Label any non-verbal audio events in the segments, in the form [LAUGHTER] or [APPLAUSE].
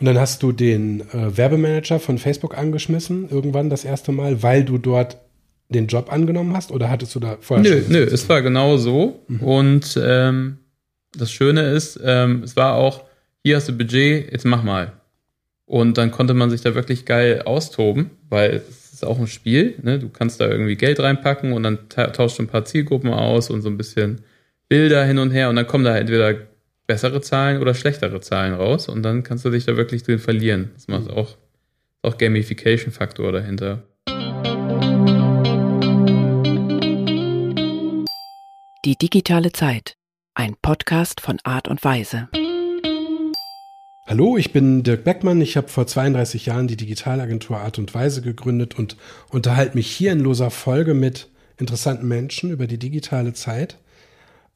Und dann hast du den äh, Werbemanager von Facebook angeschmissen, irgendwann das erste Mal, weil du dort den Job angenommen hast oder hattest du da vorher Nö, nö, es war genau so. Mhm. Und ähm, das Schöne ist, ähm, es war auch, hier hast du Budget, jetzt mach mal. Und dann konnte man sich da wirklich geil austoben, weil es ist auch ein Spiel. Ne? Du kannst da irgendwie Geld reinpacken und dann tauscht du ein paar Zielgruppen aus und so ein bisschen Bilder hin und her und dann kommen da entweder bessere Zahlen oder schlechtere Zahlen raus und dann kannst du dich da wirklich drin verlieren. Das macht auch, auch Gamification-Faktor dahinter. Die digitale Zeit. Ein Podcast von Art und Weise. Hallo, ich bin Dirk Beckmann. Ich habe vor 32 Jahren die Digitalagentur Art und Weise gegründet und unterhalte mich hier in loser Folge mit interessanten Menschen über die digitale Zeit.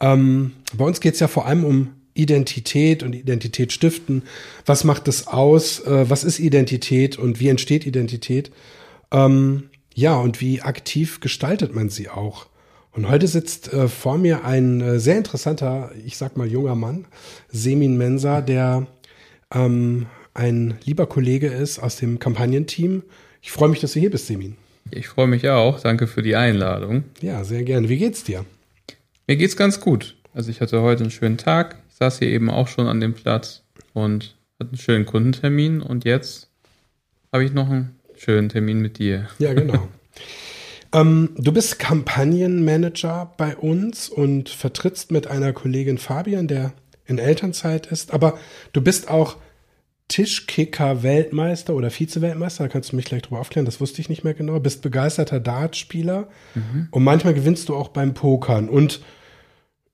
Ähm, bei uns geht es ja vor allem um Identität und Identität stiften. Was macht es aus? Äh, was ist Identität und wie entsteht Identität? Ähm, ja, und wie aktiv gestaltet man sie auch? Und heute sitzt äh, vor mir ein äh, sehr interessanter, ich sag mal junger Mann, Semin Mensa, der ähm, ein lieber Kollege ist aus dem Kampagnenteam. Ich freue mich, dass du hier bist, Semin. Ich freue mich auch. Danke für die Einladung. Ja, sehr gerne. Wie geht's dir? Mir geht's ganz gut. Also ich hatte heute einen schönen Tag. Ich saß hier eben auch schon an dem Platz und hatte einen schönen Kundentermin und jetzt habe ich noch einen schönen Termin mit dir. Ja, genau. [LAUGHS] ähm, du bist Kampagnenmanager bei uns und vertrittst mit einer Kollegin Fabian, der in Elternzeit ist, aber du bist auch Tischkicker-Weltmeister oder Vize-Weltmeister, da kannst du mich gleich drüber aufklären, das wusste ich nicht mehr genau. Bist begeisterter Dartspieler mhm. und manchmal gewinnst du auch beim Pokern. Und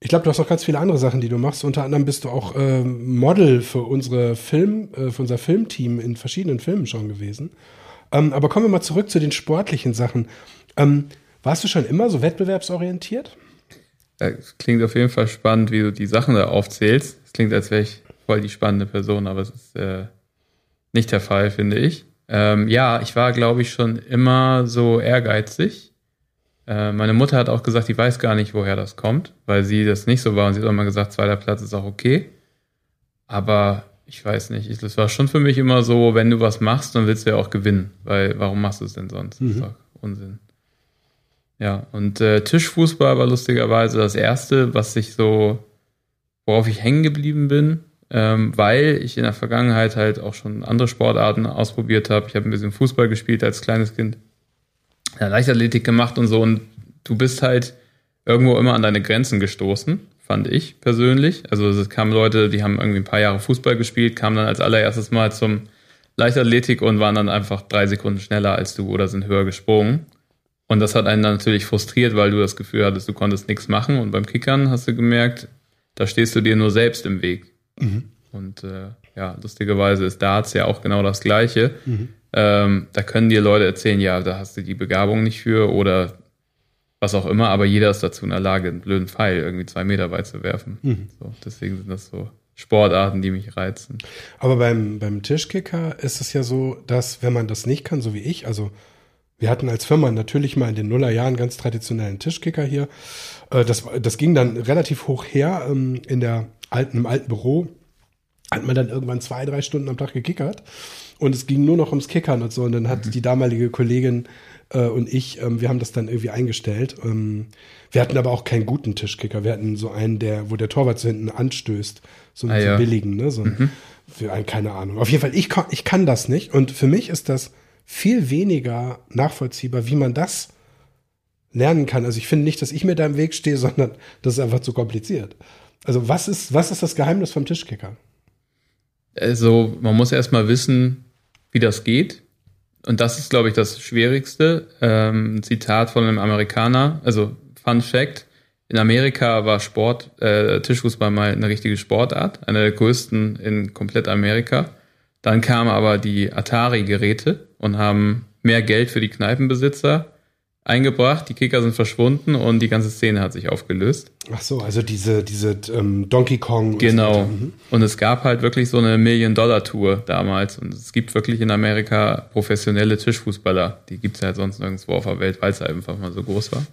ich glaube, du hast auch ganz viele andere Sachen, die du machst. Unter anderem bist du auch äh, Model für unsere Film, äh, für unser Filmteam in verschiedenen Filmen schon gewesen. Ähm, aber kommen wir mal zurück zu den sportlichen Sachen. Ähm, warst du schon immer so wettbewerbsorientiert? Das klingt auf jeden Fall spannend, wie du die Sachen da aufzählst. Es klingt, als wäre ich voll die spannende Person, aber es ist äh, nicht der Fall, finde ich. Ähm, ja, ich war, glaube ich, schon immer so ehrgeizig. Äh, meine Mutter hat auch gesagt, die weiß gar nicht, woher das kommt, weil sie das nicht so war und sie hat auch immer gesagt, zweiter Platz ist auch okay. Aber ich weiß nicht, es war schon für mich immer so, wenn du was machst, dann willst du ja auch gewinnen, weil warum machst du es denn sonst? Mhm. Das ist doch Unsinn. Ja, und äh, Tischfußball war lustigerweise das erste, was ich so, worauf ich hängen geblieben bin ähm, weil ich in der Vergangenheit halt auch schon andere Sportarten ausprobiert habe. Ich habe ein bisschen Fußball gespielt als kleines Kind, ja, Leichtathletik gemacht und so. Und du bist halt irgendwo immer an deine Grenzen gestoßen, fand ich persönlich. Also es kamen Leute, die haben irgendwie ein paar Jahre Fußball gespielt, kamen dann als allererstes mal zum Leichtathletik und waren dann einfach drei Sekunden schneller als du oder sind höher gesprungen. Und das hat einen dann natürlich frustriert, weil du das Gefühl hattest, du konntest nichts machen. Und beim Kickern hast du gemerkt, da stehst du dir nur selbst im Weg. Mhm. Und äh, ja, lustigerweise ist Darts ja auch genau das Gleiche. Mhm. Ähm, da können dir Leute erzählen, ja, da hast du die Begabung nicht für oder was auch immer, aber jeder ist dazu in der Lage, einen blöden Pfeil irgendwie zwei Meter weit zu werfen. Mhm. So, deswegen sind das so Sportarten, die mich reizen. Aber beim, beim Tischkicker ist es ja so, dass wenn man das nicht kann, so wie ich, also wir hatten als Firma natürlich mal in den Nullerjahren ganz traditionellen Tischkicker hier. Äh, das, das ging dann relativ hoch her ähm, in der alten, im alten Büro hat man dann irgendwann zwei, drei Stunden am Tag gekickert. Und es ging nur noch ums Kickern und so. Und dann hat mhm. die damalige Kollegin äh, und ich, ähm, wir haben das dann irgendwie eingestellt. Ähm, wir hatten aber auch keinen guten Tischkicker. Wir hatten so einen, der, wo der Torwart so hinten anstößt. So einen ah, ja. billigen, ne? So mhm. für einen, keine Ahnung. Auf jeden Fall, ich kann, ich kann das nicht. Und für mich ist das viel weniger nachvollziehbar, wie man das lernen kann. Also ich finde nicht, dass ich mir da im Weg stehe, [LAUGHS] sondern das ist einfach zu kompliziert. Also was ist, was ist das Geheimnis vom Tischkicker? Also man muss erstmal wissen, wie das geht. Und das ist, glaube ich, das Schwierigste. Ähm, Zitat von einem Amerikaner, also Fun Fact. In Amerika war Sport, äh, Tischfußball mal eine richtige Sportart, eine der größten in komplett Amerika. Dann kamen aber die Atari-Geräte und haben mehr Geld für die Kneipenbesitzer eingebracht, die Kicker sind verschwunden und die ganze Szene hat sich aufgelöst. Ach so, also diese, diese ähm, Donkey Kong. Genau. Und, so. Mhm. und es gab halt wirklich so eine Million-Dollar-Tour damals. Und es gibt wirklich in Amerika professionelle Tischfußballer. Die gibt es halt sonst nirgendwo auf der Welt, weil es halt einfach mal so groß war.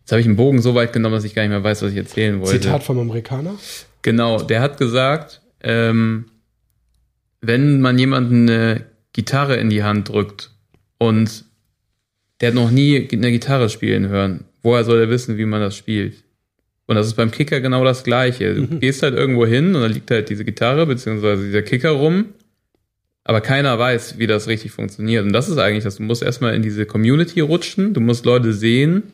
Jetzt habe ich einen Bogen so weit genommen, dass ich gar nicht mehr weiß, was ich erzählen wollte. Zitat vom Amerikaner? Genau, der hat gesagt, ähm, wenn man jemanden eine Gitarre in die Hand drückt und der hat noch nie eine Gitarre spielen hören, woher soll er wissen, wie man das spielt? Und das ist beim Kicker genau das Gleiche. Du mhm. gehst halt irgendwo hin und da liegt halt diese Gitarre beziehungsweise dieser Kicker rum, aber keiner weiß, wie das richtig funktioniert. Und das ist eigentlich das. Du musst erstmal in diese Community rutschen, du musst Leute sehen,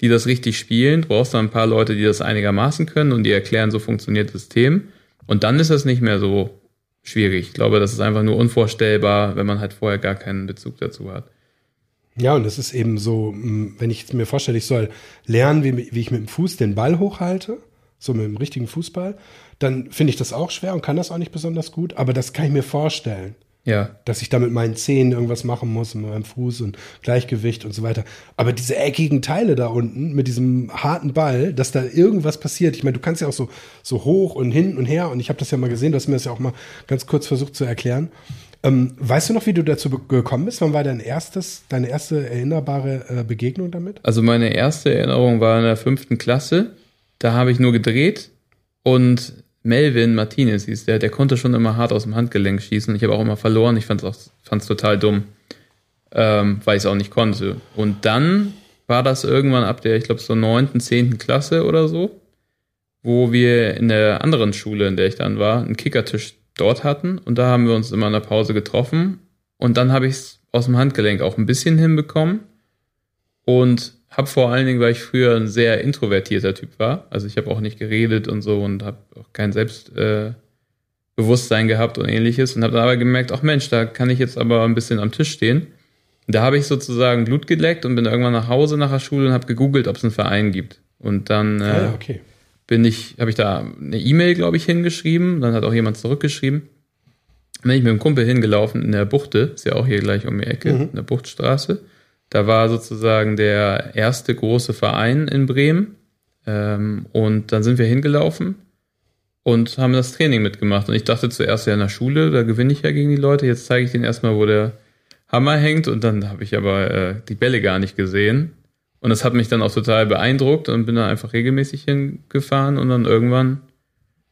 die das richtig spielen. Du brauchst dann ein paar Leute, die das einigermaßen können und die erklären, so funktioniert das System. Und dann ist das nicht mehr so schwierig. Ich glaube, das ist einfach nur unvorstellbar, wenn man halt vorher gar keinen Bezug dazu hat. Ja, und es ist eben so, wenn ich mir vorstelle, ich soll lernen, wie, wie ich mit dem Fuß den Ball hochhalte, so mit dem richtigen Fußball, dann finde ich das auch schwer und kann das auch nicht besonders gut, aber das kann ich mir vorstellen. Ja. Dass ich da mit meinen Zehen irgendwas machen muss, mit meinem Fuß und Gleichgewicht und so weiter. Aber diese eckigen Teile da unten mit diesem harten Ball, dass da irgendwas passiert. Ich meine, du kannst ja auch so, so hoch und hin und her und ich habe das ja mal gesehen, du hast mir das ja auch mal ganz kurz versucht zu erklären. Ähm, weißt du noch, wie du dazu gekommen bist? Wann war dein erstes, deine erste erinnerbare äh, Begegnung damit? Also meine erste Erinnerung war in der fünften Klasse. Da habe ich nur gedreht und Melvin Martinez hieß der, der konnte schon immer hart aus dem Handgelenk schießen. Ich habe auch immer verloren. Ich fand es total dumm, ähm, weil ich es auch nicht konnte. Und dann war das irgendwann ab der, ich glaube, so neunten, zehnten Klasse oder so, wo wir in der anderen Schule, in der ich dann war, einen Kickertisch dort hatten und da haben wir uns immer in der Pause getroffen und dann habe ich es aus dem Handgelenk auch ein bisschen hinbekommen und habe vor allen Dingen, weil ich früher ein sehr introvertierter Typ war, also ich habe auch nicht geredet und so und habe auch kein Selbstbewusstsein äh, gehabt und ähnliches und habe dann aber gemerkt, ach Mensch, da kann ich jetzt aber ein bisschen am Tisch stehen. Und da habe ich sozusagen Blut geleckt und bin irgendwann nach Hause nach der Schule und habe gegoogelt, ob es einen Verein gibt. Und dann äh, ah, okay bin ich, habe ich da eine E-Mail, glaube ich, hingeschrieben. Dann hat auch jemand zurückgeschrieben. Dann bin ich mit dem Kumpel hingelaufen in der Buchte, ist ja auch hier gleich um die Ecke, mhm. in der Buchtstraße. Da war sozusagen der erste große Verein in Bremen. Ähm, und dann sind wir hingelaufen und haben das Training mitgemacht. Und ich dachte zuerst ja in der Schule, da gewinne ich ja gegen die Leute. Jetzt zeige ich denen erstmal, wo der Hammer hängt. Und dann habe ich aber äh, die Bälle gar nicht gesehen. Und das hat mich dann auch total beeindruckt und bin da einfach regelmäßig hingefahren und dann irgendwann,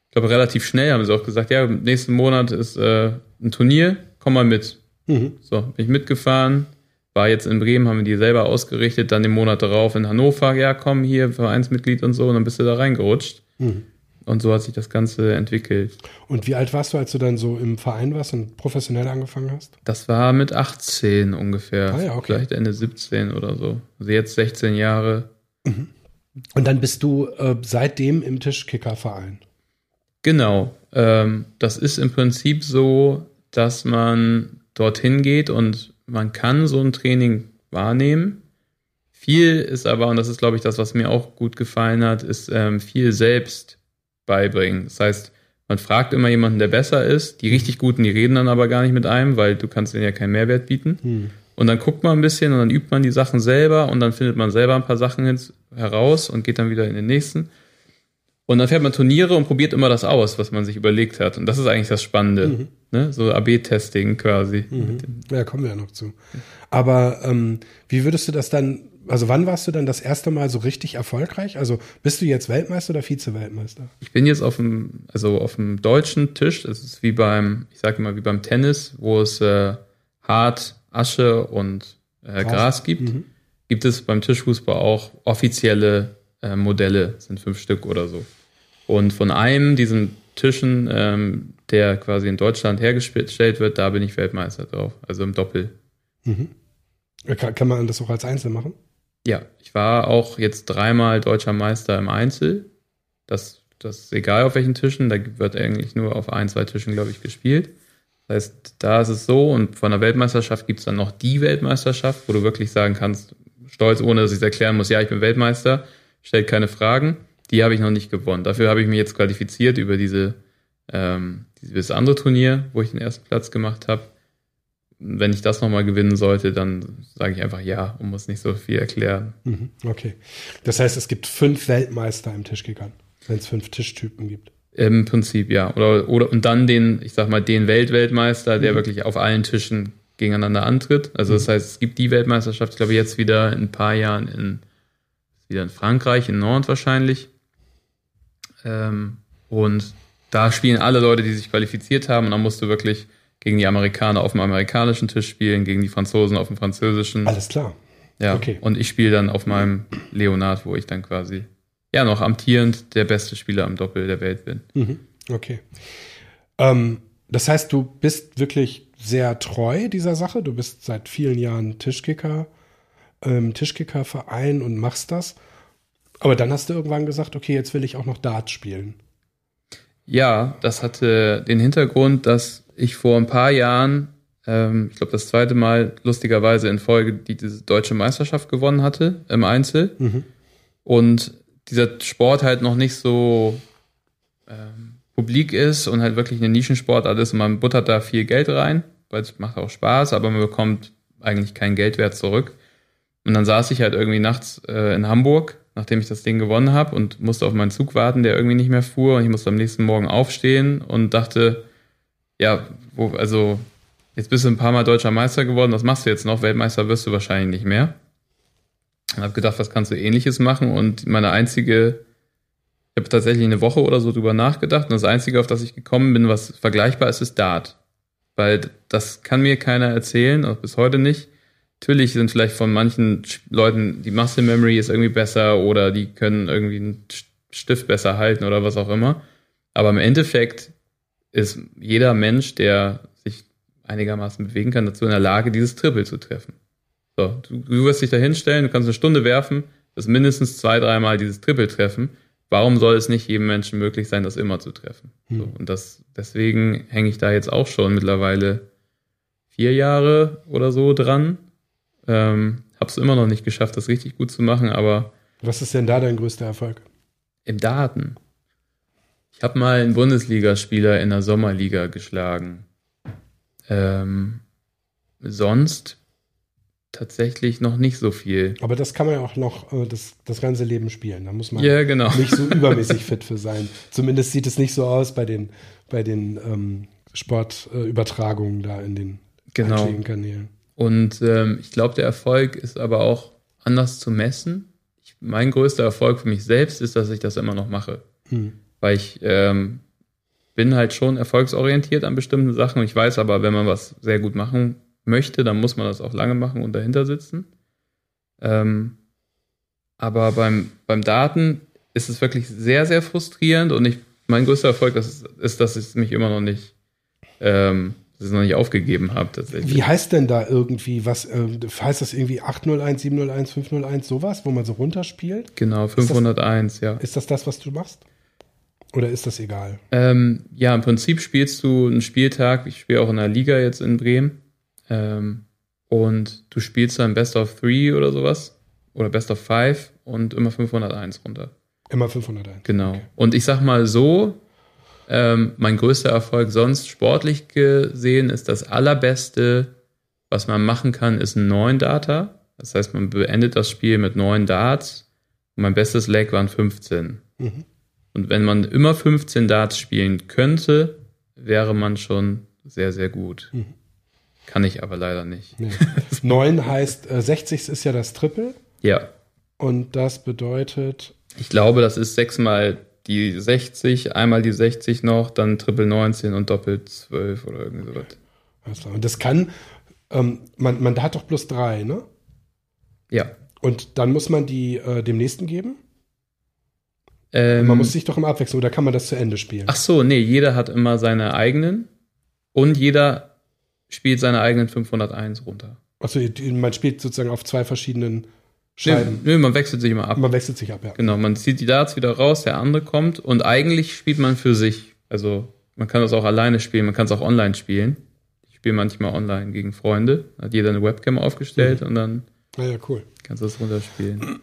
ich glaube relativ schnell haben sie auch gesagt, ja, nächsten Monat ist äh, ein Turnier, komm mal mit. Mhm. So, bin ich mitgefahren, war jetzt in Bremen, haben wir die selber ausgerichtet, dann den Monat darauf in Hannover, ja, komm hier, Vereinsmitglied und so, und dann bist du da reingerutscht. Mhm. Und so hat sich das Ganze entwickelt. Und wie alt warst du, als du dann so im Verein warst und professionell angefangen hast? Das war mit 18 ungefähr. Ah, ja, okay. Vielleicht Ende 17 oder so. Also jetzt 16 Jahre. Mhm. Und dann bist du äh, seitdem im Tischkicker-Verein. Genau. Ähm, das ist im Prinzip so, dass man dorthin geht und man kann so ein Training wahrnehmen. Viel ist aber, und das ist, glaube ich, das, was mir auch gut gefallen hat, ist ähm, viel selbst beibringen. Das heißt, man fragt immer jemanden, der besser ist. Die richtig Guten, die reden dann aber gar nicht mit einem, weil du kannst denen ja keinen Mehrwert bieten. Hm. Und dann guckt man ein bisschen und dann übt man die Sachen selber und dann findet man selber ein paar Sachen heraus und geht dann wieder in den nächsten. Und dann fährt man Turniere und probiert immer das aus, was man sich überlegt hat. Und das ist eigentlich das Spannende. Mhm. Ne? So AB-Testing quasi. Mhm. Ja, kommen wir ja noch zu. Aber ähm, wie würdest du das dann also wann warst du dann das erste Mal so richtig erfolgreich? Also bist du jetzt Weltmeister oder Vize-Weltmeister? Ich bin jetzt auf dem, also auf dem deutschen Tisch. Das ist wie beim, ich sage immer wie beim Tennis, wo es äh, hart Asche und äh, Gras. Gras, gibt. Mhm. Gibt es beim Tischfußball auch offizielle äh, Modelle, sind fünf Stück oder so. Und von einem diesen Tischen, ähm, der quasi in Deutschland hergestellt wird, da bin ich Weltmeister drauf, also im Doppel. Mhm. Kann, kann man das auch als Einzel machen? Ja, ich war auch jetzt dreimal deutscher Meister im Einzel. Das, das ist egal auf welchen Tischen, da wird eigentlich nur auf ein, zwei Tischen, glaube ich, gespielt. Das heißt, da ist es so und von der Weltmeisterschaft gibt es dann noch die Weltmeisterschaft, wo du wirklich sagen kannst, stolz, ohne dass ich es erklären muss, ja, ich bin Weltmeister, stellt keine Fragen. Die habe ich noch nicht gewonnen. Dafür habe ich mich jetzt qualifiziert über diese, ähm, dieses andere Turnier, wo ich den ersten Platz gemacht habe wenn ich das nochmal gewinnen sollte, dann sage ich einfach ja und muss nicht so viel erklären. Mhm, okay. Das heißt, es gibt fünf Weltmeister im Tischkickern, wenn es fünf Tischtypen gibt. Im Prinzip, ja. Oder, oder und dann den, ich sag mal, den Weltweltmeister, der mhm. wirklich auf allen Tischen gegeneinander antritt. Also das mhm. heißt, es gibt die Weltmeisterschaft, ich glaube, jetzt wieder in ein paar Jahren in wieder in Frankreich, in Nord wahrscheinlich. Ähm, und da spielen alle Leute, die sich qualifiziert haben, und dann musst du wirklich gegen die Amerikaner auf dem amerikanischen Tisch spielen, gegen die Franzosen auf dem französischen. Alles klar. Ja, okay. und ich spiele dann auf meinem Leonard, wo ich dann quasi ja noch amtierend der beste Spieler am Doppel der Welt bin. Mhm. Okay. Ähm, das heißt, du bist wirklich sehr treu dieser Sache. Du bist seit vielen Jahren Tischkicker, ähm, Tischkickerverein und machst das. Aber dann hast du irgendwann gesagt, okay, jetzt will ich auch noch Dart spielen. Ja, das hatte den Hintergrund, dass ich vor ein paar Jahren ähm, ich glaube, das zweite Mal lustigerweise in Folge die diese deutsche Meisterschaft gewonnen hatte im Einzel. Mhm. Und dieser Sport halt noch nicht so ähm, publik ist und halt wirklich eine Nischensportart ist und man buttert da viel Geld rein, weil es macht auch Spaß, aber man bekommt eigentlich kein Geldwert zurück. Und dann saß ich halt irgendwie nachts äh, in Hamburg, nachdem ich das Ding gewonnen habe und musste auf meinen Zug warten, der irgendwie nicht mehr fuhr und ich musste am nächsten Morgen aufstehen und dachte, ja, wo, also Jetzt bist du ein paar Mal deutscher Meister geworden, was machst du jetzt noch? Weltmeister wirst du wahrscheinlich nicht mehr. Und habe gedacht, was kannst du ähnliches machen? Und meine einzige, ich habe tatsächlich eine Woche oder so drüber nachgedacht. Und das Einzige, auf das ich gekommen bin, was vergleichbar ist, ist Dart. Weil das kann mir keiner erzählen, auch bis heute nicht. Natürlich sind vielleicht von manchen Leuten die Muscle Memory ist irgendwie besser oder die können irgendwie einen Stift besser halten oder was auch immer. Aber im Endeffekt ist jeder Mensch, der einigermaßen bewegen kann, dazu in der Lage, dieses Triple zu treffen. So, du, du wirst dich da hinstellen, du kannst eine Stunde werfen, das mindestens zwei, dreimal dieses Triple treffen. Warum soll es nicht jedem Menschen möglich sein, das immer zu treffen? Hm. So, und das, deswegen hänge ich da jetzt auch schon mittlerweile vier Jahre oder so dran. Ähm, hab's immer noch nicht geschafft, das richtig gut zu machen, aber. Was ist denn da dein größter Erfolg? Im Daten. Ich habe mal einen Bundesligaspieler in der Sommerliga geschlagen. Ähm, sonst tatsächlich noch nicht so viel. Aber das kann man ja auch noch äh, das, das ganze Leben spielen. Da muss man ja, genau. nicht so [LAUGHS] übermäßig fit für sein. Zumindest sieht es nicht so aus bei den, bei den ähm, Sportübertragungen äh, da in den genau. Kanälen. Und ähm, ich glaube, der Erfolg ist aber auch anders zu messen. Ich, mein größter Erfolg für mich selbst ist, dass ich das immer noch mache. Hm. Weil ich ähm, bin halt schon erfolgsorientiert an bestimmten Sachen. Ich weiß aber, wenn man was sehr gut machen möchte, dann muss man das auch lange machen und dahinter sitzen. Ähm, aber beim, beim Daten ist es wirklich sehr, sehr frustrierend und ich, mein größter Erfolg ist, ist dass ich mich immer noch nicht, ähm, dass ich noch nicht aufgegeben habe tatsächlich. Wie heißt denn da irgendwie was? Äh, heißt das irgendwie 801, 701, 501, sowas, wo man so runterspielt? Genau, 501, ist das, ja. Ist das das, was du machst? Oder ist das egal? Ähm, ja, im Prinzip spielst du einen Spieltag. Ich spiele auch in der Liga jetzt in Bremen. Ähm, und du spielst dann Best of Three oder sowas. Oder Best of Five und immer 501 runter. Immer 501. Genau. Okay. Und ich sag mal so, ähm, mein größter Erfolg sonst sportlich gesehen ist das allerbeste, was man machen kann, ist ein neun Data. Das heißt, man beendet das Spiel mit neun Darts. Und mein bestes Leg waren 15. Mhm. Und wenn man immer 15 Darts spielen könnte, wäre man schon sehr, sehr gut. Mhm. Kann ich aber leider nicht. Nee. 9 heißt, äh, 60 ist ja das Triple. Ja. Und das bedeutet. Ich glaube, das ist sechsmal die 60, einmal die 60 noch, dann Triple 19 und doppelt 12 oder irgendwie sowas. Und das kann, ähm, man, man hat doch plus drei, ne? Ja. Und dann muss man die äh, dem nächsten geben? Ähm, man muss sich doch immer abwechseln, oder kann man das zu Ende spielen? Ach so, nee, jeder hat immer seine eigenen und jeder spielt seine eigenen 501 runter. Achso, man spielt sozusagen auf zwei verschiedenen Scheiben. Nö, nö, man wechselt sich immer ab. Man wechselt sich ab, ja. Genau, man zieht die Darts wieder raus, der andere kommt und eigentlich spielt man für sich. Also man kann das auch alleine spielen, man kann es auch online spielen. Ich spiele manchmal online gegen Freunde. Hat jeder eine Webcam aufgestellt mhm. und dann ah ja, cool. kannst du das runterspielen.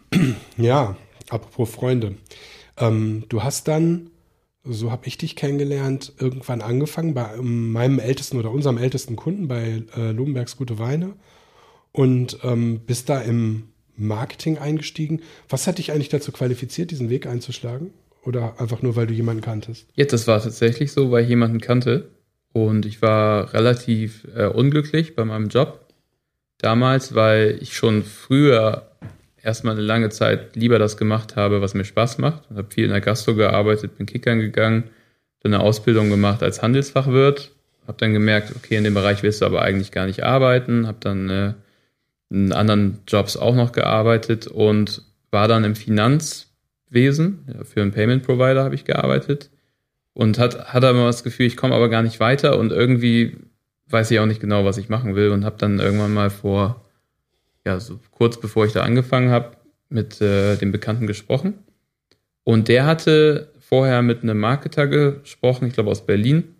Ja, apropos Freunde. Ähm, du hast dann, so habe ich dich kennengelernt, irgendwann angefangen bei meinem ältesten oder unserem ältesten Kunden bei äh, Lumenbergs Gute Weine und ähm, bist da im Marketing eingestiegen. Was hat dich eigentlich dazu qualifiziert, diesen Weg einzuschlagen? Oder einfach nur, weil du jemanden kanntest? Ja, das war tatsächlich so, weil ich jemanden kannte. Und ich war relativ äh, unglücklich bei meinem Job damals, weil ich schon früher erstmal eine lange Zeit lieber das gemacht habe, was mir Spaß macht. Ich habe viel in der Gastro gearbeitet, bin Kickern gegangen, dann eine Ausbildung gemacht als Handelsfachwirt habe dann gemerkt, okay, in dem Bereich willst du aber eigentlich gar nicht arbeiten, habe dann äh, in anderen Jobs auch noch gearbeitet und war dann im Finanzwesen, ja, für einen Payment Provider habe ich gearbeitet und hat, hat aber das Gefühl, ich komme aber gar nicht weiter und irgendwie weiß ich auch nicht genau, was ich machen will und habe dann irgendwann mal vor, ja, so kurz bevor ich da angefangen habe, mit äh, dem Bekannten gesprochen. Und der hatte vorher mit einem Marketer gesprochen, ich glaube aus Berlin,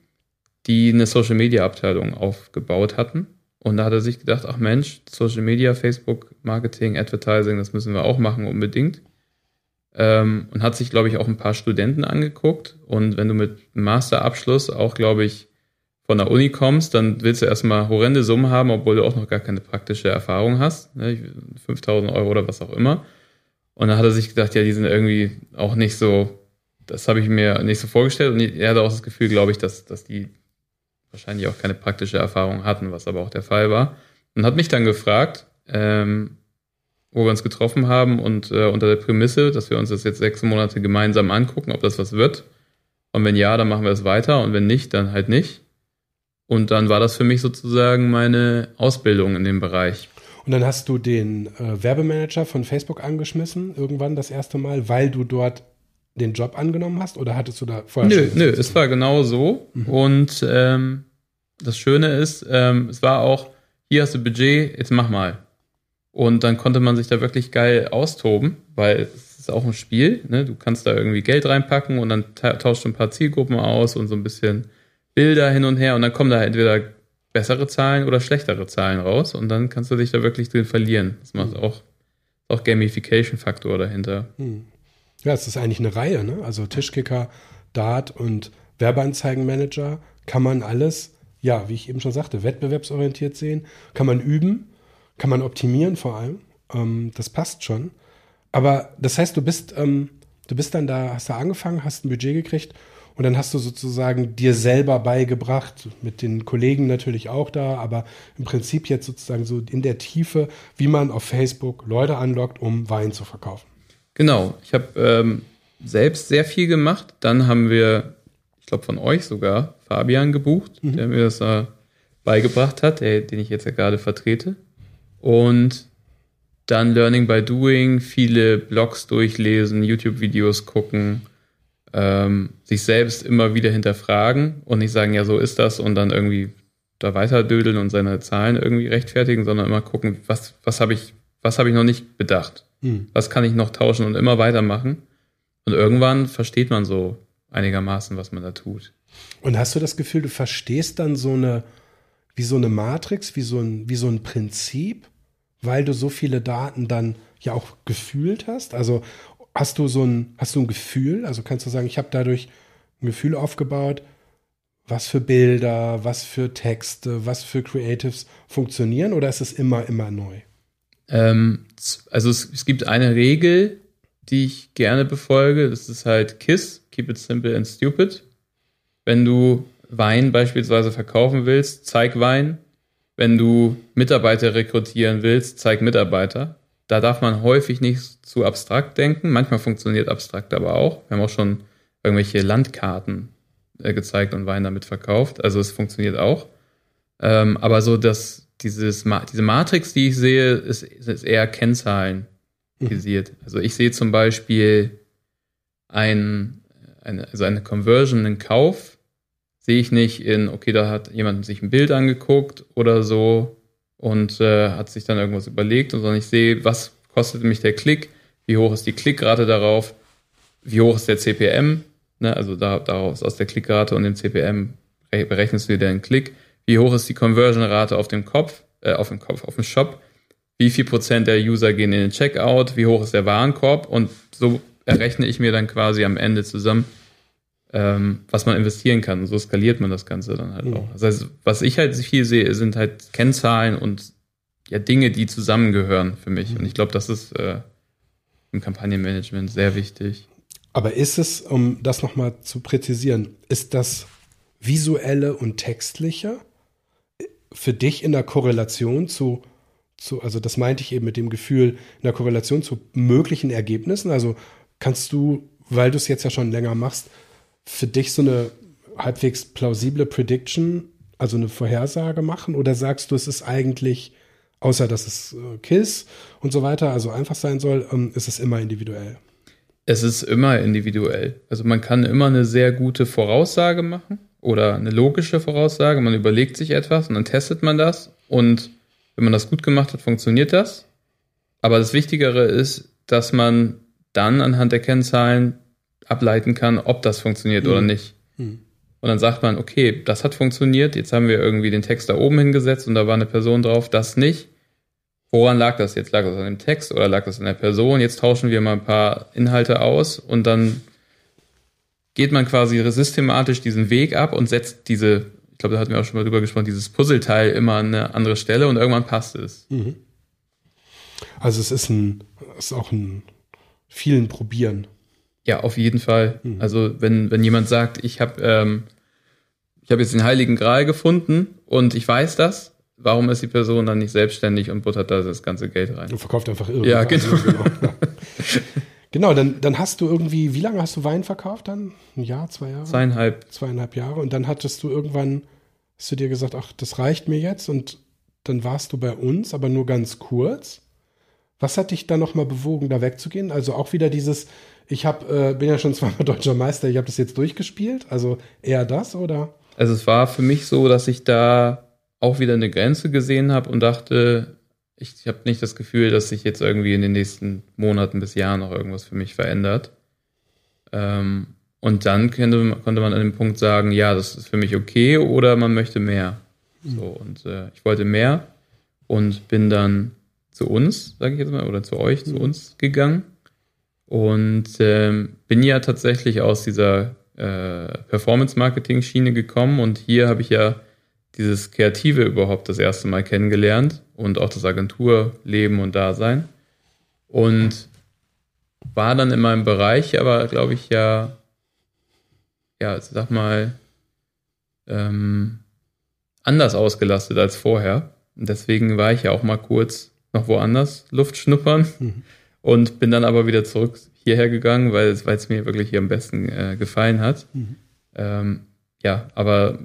die eine Social Media Abteilung aufgebaut hatten. Und da hat er sich gedacht, ach Mensch, Social Media, Facebook, Marketing, Advertising, das müssen wir auch machen unbedingt. Ähm, und hat sich, glaube ich, auch ein paar Studenten angeguckt. Und wenn du mit Masterabschluss auch, glaube ich, von der Uni kommst, dann willst du erstmal horrende Summen haben, obwohl du auch noch gar keine praktische Erfahrung hast. Ne? 5000 Euro oder was auch immer. Und dann hat er sich gedacht, ja, die sind irgendwie auch nicht so, das habe ich mir nicht so vorgestellt. Und er hatte auch das Gefühl, glaube ich, dass, dass die wahrscheinlich auch keine praktische Erfahrung hatten, was aber auch der Fall war. Und hat mich dann gefragt, ähm, wo wir uns getroffen haben und äh, unter der Prämisse, dass wir uns das jetzt sechs Monate gemeinsam angucken, ob das was wird. Und wenn ja, dann machen wir es weiter und wenn nicht, dann halt nicht. Und dann war das für mich sozusagen meine Ausbildung in dem Bereich. Und dann hast du den äh, Werbemanager von Facebook angeschmissen, irgendwann das erste Mal, weil du dort den Job angenommen hast oder hattest du da vorher nö, schon? Nö, es war genau so. Mhm. Und ähm, das Schöne ist, ähm, es war auch, hier hast du Budget, jetzt mach mal. Und dann konnte man sich da wirklich geil austoben, weil es ist auch ein Spiel. Ne? Du kannst da irgendwie Geld reinpacken und dann tauscht du ein paar Zielgruppen aus und so ein bisschen Bilder hin und her und dann kommen da entweder bessere Zahlen oder schlechtere Zahlen raus und dann kannst du dich da wirklich drin verlieren. Das macht auch, auch Gamification-Faktor dahinter. Hm. Ja, es ist eigentlich eine Reihe, ne? Also Tischkicker, Dart und Werbeanzeigenmanager kann man alles, ja, wie ich eben schon sagte, wettbewerbsorientiert sehen, kann man üben, kann man optimieren vor allem. Ähm, das passt schon. Aber das heißt, du bist, ähm, du bist dann da, hast da angefangen, hast ein Budget gekriegt und dann hast du sozusagen dir selber beigebracht, mit den Kollegen natürlich auch da, aber im Prinzip jetzt sozusagen so in der Tiefe, wie man auf Facebook Leute anlockt, um Wein zu verkaufen. Genau, ich habe ähm, selbst sehr viel gemacht. Dann haben wir, ich glaube von euch sogar, Fabian gebucht, mhm. der mir das äh, beigebracht hat, der, den ich jetzt ja gerade vertrete. Und dann Learning by Doing, viele Blogs durchlesen, YouTube-Videos gucken, ähm, sich selbst immer wieder hinterfragen und nicht sagen, ja, so ist das und dann irgendwie da weiterdödeln und seine Zahlen irgendwie rechtfertigen, sondern immer gucken, was, was habe ich, was habe ich noch nicht bedacht? Hm. Was kann ich noch tauschen und immer weitermachen? Und irgendwann versteht man so einigermaßen, was man da tut. Und hast du das Gefühl, du verstehst dann so eine, wie so eine Matrix, wie so ein, wie so ein Prinzip, weil du so viele Daten dann ja auch gefühlt hast? Also hast du so ein, hast du ein Gefühl? Also kannst du sagen, ich habe dadurch ein Gefühl aufgebaut, was für Bilder, was für Texte, was für Creatives funktionieren oder ist es immer, immer neu? Ähm, also es, es, gibt eine Regel, die ich gerne befolge. Das ist halt KISS, Keep it simple and stupid. Wenn du Wein beispielsweise verkaufen willst, zeig Wein. Wenn du Mitarbeiter rekrutieren willst, zeig Mitarbeiter. Da darf man häufig nicht zu abstrakt denken. Manchmal funktioniert abstrakt aber auch. Wir haben auch schon irgendwelche Landkarten äh, gezeigt und Wein damit verkauft. Also es funktioniert auch. Ähm, aber so das, dieses, diese Matrix, die ich sehe, ist, ist eher Kennzahlen visiert. Mhm. Also ich sehe zum Beispiel ein, eine, also eine Conversion, einen Kauf, sehe ich nicht in, okay, da hat jemand sich ein Bild angeguckt oder so und äh, hat sich dann irgendwas überlegt, sondern ich sehe, was kostet mich der Klick, wie hoch ist die Klickrate darauf, wie hoch ist der CPM, ne? also da, daraus aus der Klickrate und dem CPM berechnest du dir den Klick. Wie hoch ist die Conversion-Rate auf dem Kopf, äh, auf dem Kopf, auf dem Shop, wie viel Prozent der User gehen in den Checkout, wie hoch ist der Warenkorb? Und so errechne ich mir dann quasi am Ende zusammen, was man investieren kann. Und so skaliert man das Ganze dann halt mhm. auch. Das heißt, was ich halt viel sehe, sind halt Kennzahlen und ja Dinge, die zusammengehören für mich. Mhm. Und ich glaube, das ist äh, im Kampagnenmanagement sehr wichtig. Aber ist es, um das nochmal zu präzisieren, ist das visuelle und textliche für dich in der Korrelation zu, zu, also das meinte ich eben mit dem Gefühl, in der Korrelation zu möglichen Ergebnissen? Also kannst du, weil du es jetzt ja schon länger machst, für dich so eine halbwegs plausible Prediction also eine Vorhersage machen? Oder sagst du, es ist eigentlich, außer dass es äh, KISS und so weiter, also einfach sein soll, ähm, ist es immer individuell? Es ist immer individuell. Also man kann immer eine sehr gute Voraussage machen oder eine logische Voraussage. Man überlegt sich etwas und dann testet man das. Und wenn man das gut gemacht hat, funktioniert das. Aber das Wichtigere ist, dass man dann anhand der Kennzahlen ableiten kann, ob das funktioniert mhm. oder nicht. Mhm. Und dann sagt man, okay, das hat funktioniert, jetzt haben wir irgendwie den Text da oben hingesetzt und da war eine Person drauf, das nicht. Woran lag das jetzt? Lag das an dem Text oder lag das an der Person? Jetzt tauschen wir mal ein paar Inhalte aus und dann geht man quasi systematisch diesen Weg ab und setzt diese, ich glaube, da hatten wir auch schon mal drüber gesprochen, dieses Puzzleteil immer an eine andere Stelle und irgendwann passt es. Mhm. Also es ist ein, es ist auch ein vielen Probieren. Ja, auf jeden Fall. Mhm. Also wenn, wenn jemand sagt, ich habe ähm, ich habe jetzt den Heiligen Gral gefunden und ich weiß das, warum ist die Person dann nicht selbstständig und buttert da das ganze Geld rein? Und verkauft einfach irgendwas. Ja, genau. genau. [LAUGHS] genau, dann, dann hast du irgendwie, wie lange hast du Wein verkauft dann? Ein Jahr, zwei Jahre? Zweieinhalb. Zweieinhalb Jahre. Und dann hattest du irgendwann, hast du dir gesagt, ach, das reicht mir jetzt und dann warst du bei uns, aber nur ganz kurz. Was hat dich dann nochmal bewogen, da wegzugehen? Also auch wieder dieses, ich hab, äh, bin ja schon zweimal [LAUGHS] deutscher Meister, ich habe das jetzt durchgespielt. Also eher das oder? Also es war für mich so, dass ich da auch wieder eine Grenze gesehen habe und dachte, ich, ich habe nicht das Gefühl, dass sich jetzt irgendwie in den nächsten Monaten bis Jahren noch irgendwas für mich verändert. Ähm, und dann konnte, konnte man an dem Punkt sagen, ja, das ist für mich okay oder man möchte mehr. Mhm. So, und äh, ich wollte mehr und bin dann zu uns, sage ich jetzt mal, oder zu euch, mhm. zu uns gegangen. Und ähm, bin ja tatsächlich aus dieser äh, Performance-Marketing-Schiene gekommen und hier habe ich ja dieses Kreative überhaupt das erste Mal kennengelernt und auch das Agenturleben und Dasein. Und war dann in meinem Bereich, aber glaube ich ja, ja, sag mal, ähm, anders ausgelastet als vorher. Und deswegen war ich ja auch mal kurz noch woanders Luft schnuppern mhm. Und bin dann aber wieder zurück hierher gegangen, weil es mir wirklich hier am besten äh, gefallen hat. Mhm. Ähm, ja, aber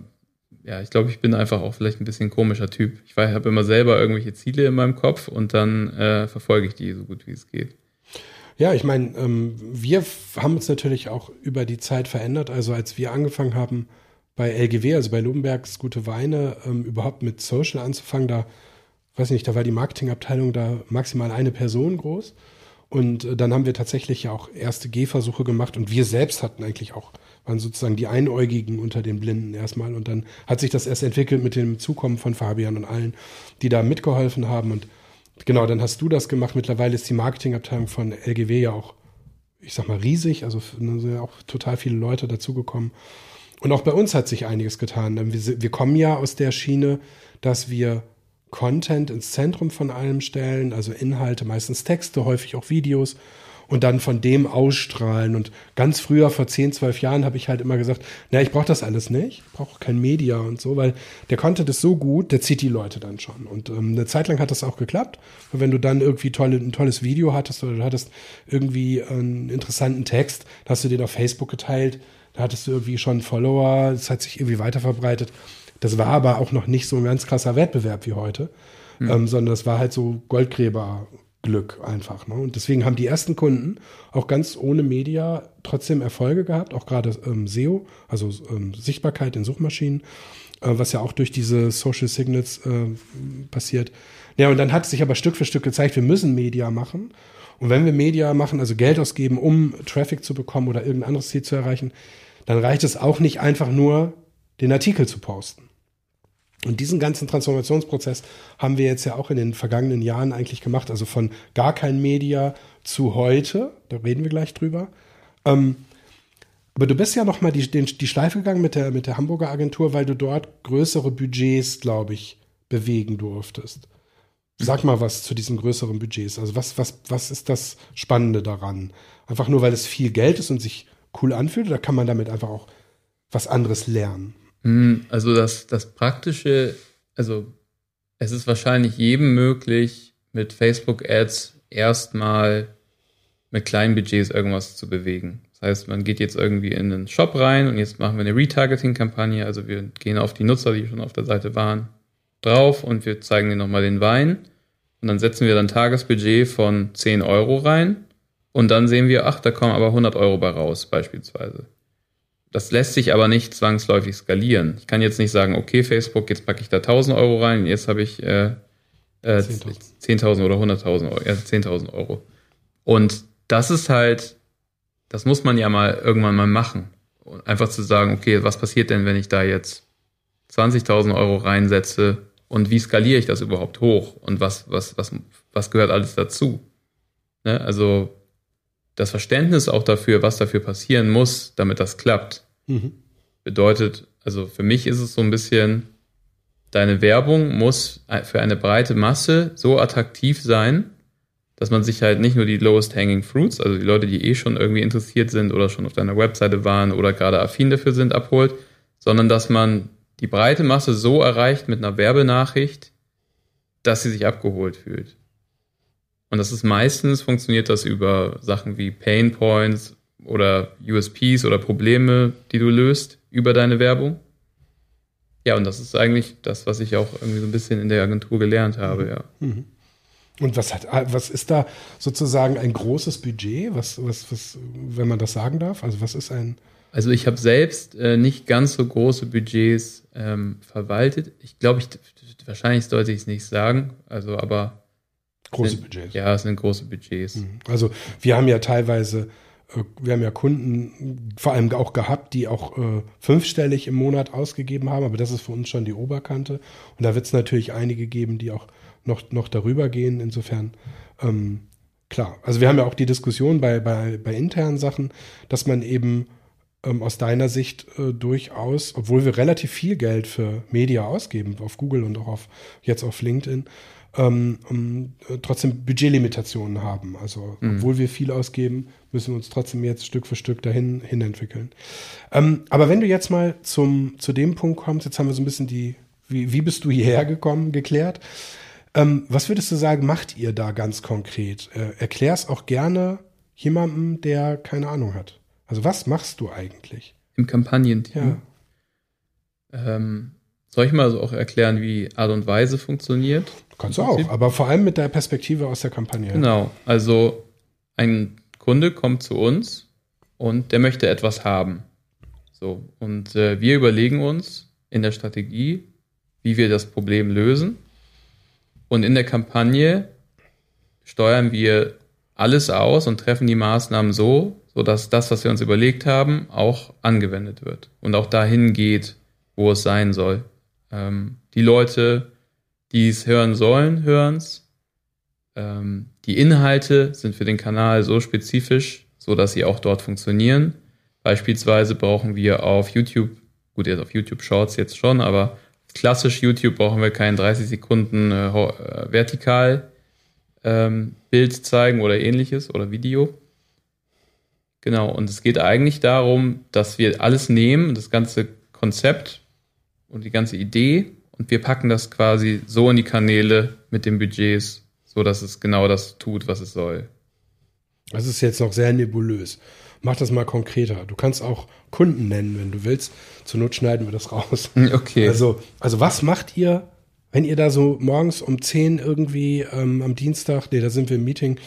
ja, ich glaube, ich bin einfach auch vielleicht ein bisschen komischer Typ. Ich habe immer selber irgendwelche Ziele in meinem Kopf und dann äh, verfolge ich die so gut wie es geht. Ja, ich meine, ähm, wir haben uns natürlich auch über die Zeit verändert. Also als wir angefangen haben bei LGW, also bei Lobenbergs Gute Weine, ähm, überhaupt mit Social anzufangen, da, weiß nicht, da war die Marketingabteilung da maximal eine Person groß. Und äh, dann haben wir tatsächlich ja auch erste Gehversuche gemacht und wir selbst hatten eigentlich auch waren sozusagen die Einäugigen unter den Blinden erstmal. Und dann hat sich das erst entwickelt mit dem Zukommen von Fabian und allen, die da mitgeholfen haben. Und genau, dann hast du das gemacht. Mittlerweile ist die Marketingabteilung von LGW ja auch, ich sag mal, riesig. Also sind ja auch total viele Leute dazugekommen. Und auch bei uns hat sich einiges getan. Wir, wir kommen ja aus der Schiene, dass wir Content ins Zentrum von allem stellen, also Inhalte, meistens Texte, häufig auch Videos und dann von dem ausstrahlen. Und ganz früher, vor 10, 12 Jahren, habe ich halt immer gesagt, na, ich brauche das alles nicht, ich brauche kein Media und so, weil der Content ist so gut, der zieht die Leute dann schon. Und ähm, eine Zeit lang hat das auch geklappt. Und wenn du dann irgendwie tolle, ein tolles Video hattest oder du hattest irgendwie einen interessanten Text, hast du den auf Facebook geteilt, da hattest du irgendwie schon Follower, das hat sich irgendwie weiter verbreitet. Das war aber auch noch nicht so ein ganz krasser Wettbewerb wie heute, mhm. ähm, sondern das war halt so Goldgräber Glück einfach. Ne? Und deswegen haben die ersten Kunden auch ganz ohne Media trotzdem Erfolge gehabt, auch gerade ähm, SEO, also ähm, Sichtbarkeit in Suchmaschinen, äh, was ja auch durch diese Social Signals äh, passiert. Ja, und dann hat sich aber Stück für Stück gezeigt, wir müssen Media machen. Und wenn wir Media machen, also Geld ausgeben, um Traffic zu bekommen oder irgendein anderes Ziel zu erreichen, dann reicht es auch nicht einfach nur, den Artikel zu posten. Und diesen ganzen Transformationsprozess haben wir jetzt ja auch in den vergangenen Jahren eigentlich gemacht, also von gar kein Media zu heute, da reden wir gleich drüber. Ähm, aber du bist ja noch mal die, die Schleife gegangen mit der, mit der Hamburger Agentur, weil du dort größere Budgets, glaube ich, bewegen durftest. Sag mal was zu diesen größeren Budgets. Also was, was, was ist das Spannende daran? Einfach nur, weil es viel Geld ist und sich cool anfühlt, oder kann man damit einfach auch was anderes lernen? Hm, also das, das Praktische, also es ist wahrscheinlich jedem möglich, mit Facebook-Ads erstmal mit kleinen Budgets irgendwas zu bewegen. Das heißt, man geht jetzt irgendwie in einen Shop rein und jetzt machen wir eine Retargeting-Kampagne. Also wir gehen auf die Nutzer, die schon auf der Seite waren, drauf und wir zeigen denen nochmal den Wein. Und dann setzen wir dann Tagesbudget von 10 Euro rein. Und dann sehen wir, ach, da kommen aber 100 Euro bei raus, beispielsweise. Das lässt sich aber nicht zwangsläufig skalieren. Ich kann jetzt nicht sagen, okay, Facebook, jetzt packe ich da 1000 Euro rein, jetzt habe ich äh, äh, 10.000 10 oder 100.000 Euro, ja, 10.000 Euro. Und das ist halt, das muss man ja mal irgendwann mal machen. Und einfach zu sagen, okay, was passiert denn, wenn ich da jetzt 20.000 Euro reinsetze und wie skaliere ich das überhaupt hoch und was, was, was, was gehört alles dazu? Ne? Also das Verständnis auch dafür, was dafür passieren muss, damit das klappt, mhm. bedeutet, also für mich ist es so ein bisschen, deine Werbung muss für eine breite Masse so attraktiv sein, dass man sich halt nicht nur die lowest hanging fruits, also die Leute, die eh schon irgendwie interessiert sind oder schon auf deiner Webseite waren oder gerade affin dafür sind, abholt, sondern dass man die breite Masse so erreicht mit einer Werbenachricht, dass sie sich abgeholt fühlt. Und das ist meistens funktioniert das über Sachen wie Pain Points oder USPs oder Probleme, die du löst über deine Werbung. Ja, und das ist eigentlich das, was ich auch irgendwie so ein bisschen in der Agentur gelernt habe, ja. Mhm. Und was hat, was ist da sozusagen ein großes Budget? Was, was, was, wenn man das sagen darf? Also was ist ein? Also ich habe selbst äh, nicht ganz so große Budgets ähm, verwaltet. Ich glaube, ich wahrscheinlich sollte ich es nicht sagen. Also aber Große sind, Budgets. Ja, es sind große Budgets. Mhm. Also wir haben ja teilweise, äh, wir haben ja Kunden vor allem auch gehabt, die auch äh, fünfstellig im Monat ausgegeben haben, aber das ist für uns schon die Oberkante. Und da wird es natürlich einige geben, die auch noch, noch darüber gehen. Insofern, ähm, klar. Also wir haben ja auch die Diskussion bei, bei, bei internen Sachen, dass man eben ähm, aus deiner Sicht äh, durchaus, obwohl wir relativ viel Geld für Media ausgeben, auf Google und auch auf, jetzt auf LinkedIn, ähm, um, äh, trotzdem Budgetlimitationen haben. Also mhm. obwohl wir viel ausgeben, müssen wir uns trotzdem jetzt Stück für Stück dahin hin entwickeln. Ähm, aber wenn du jetzt mal zum, zu dem Punkt kommst, jetzt haben wir so ein bisschen die, wie, wie bist du hierher gekommen, geklärt. Ähm, was würdest du sagen, macht ihr da ganz konkret? Äh, erklär's auch gerne jemandem, der keine Ahnung hat. Also was machst du eigentlich? Im Kampagnenteam? Ja. Ähm, soll ich mal so auch erklären, wie Art und Weise funktioniert? Kannst du auch, aber vor allem mit der Perspektive aus der Kampagne. Genau, also ein Kunde kommt zu uns und der möchte etwas haben. So, und äh, wir überlegen uns in der Strategie, wie wir das Problem lösen. Und in der Kampagne steuern wir alles aus und treffen die Maßnahmen so, sodass das, was wir uns überlegt haben, auch angewendet wird und auch dahin geht, wo es sein soll. Ähm, die Leute die es hören sollen, hören es. Ähm, die Inhalte sind für den Kanal so spezifisch, so dass sie auch dort funktionieren. Beispielsweise brauchen wir auf YouTube, gut, jetzt auf YouTube Shorts jetzt schon, aber klassisch YouTube brauchen wir keinen 30 Sekunden äh, äh, vertikal ähm, Bild zeigen oder ähnliches oder Video. Genau, und es geht eigentlich darum, dass wir alles nehmen, das ganze Konzept und die ganze Idee und wir packen das quasi so in die Kanäle mit den Budgets, so dass es genau das tut, was es soll. Das ist jetzt noch sehr nebulös. Mach das mal konkreter. Du kannst auch Kunden nennen, wenn du willst. Zur Not schneiden wir das raus. [LAUGHS] Okay. Also, also was macht ihr, wenn ihr da so morgens um 10 irgendwie ähm, am Dienstag, nee, da sind wir im Meeting,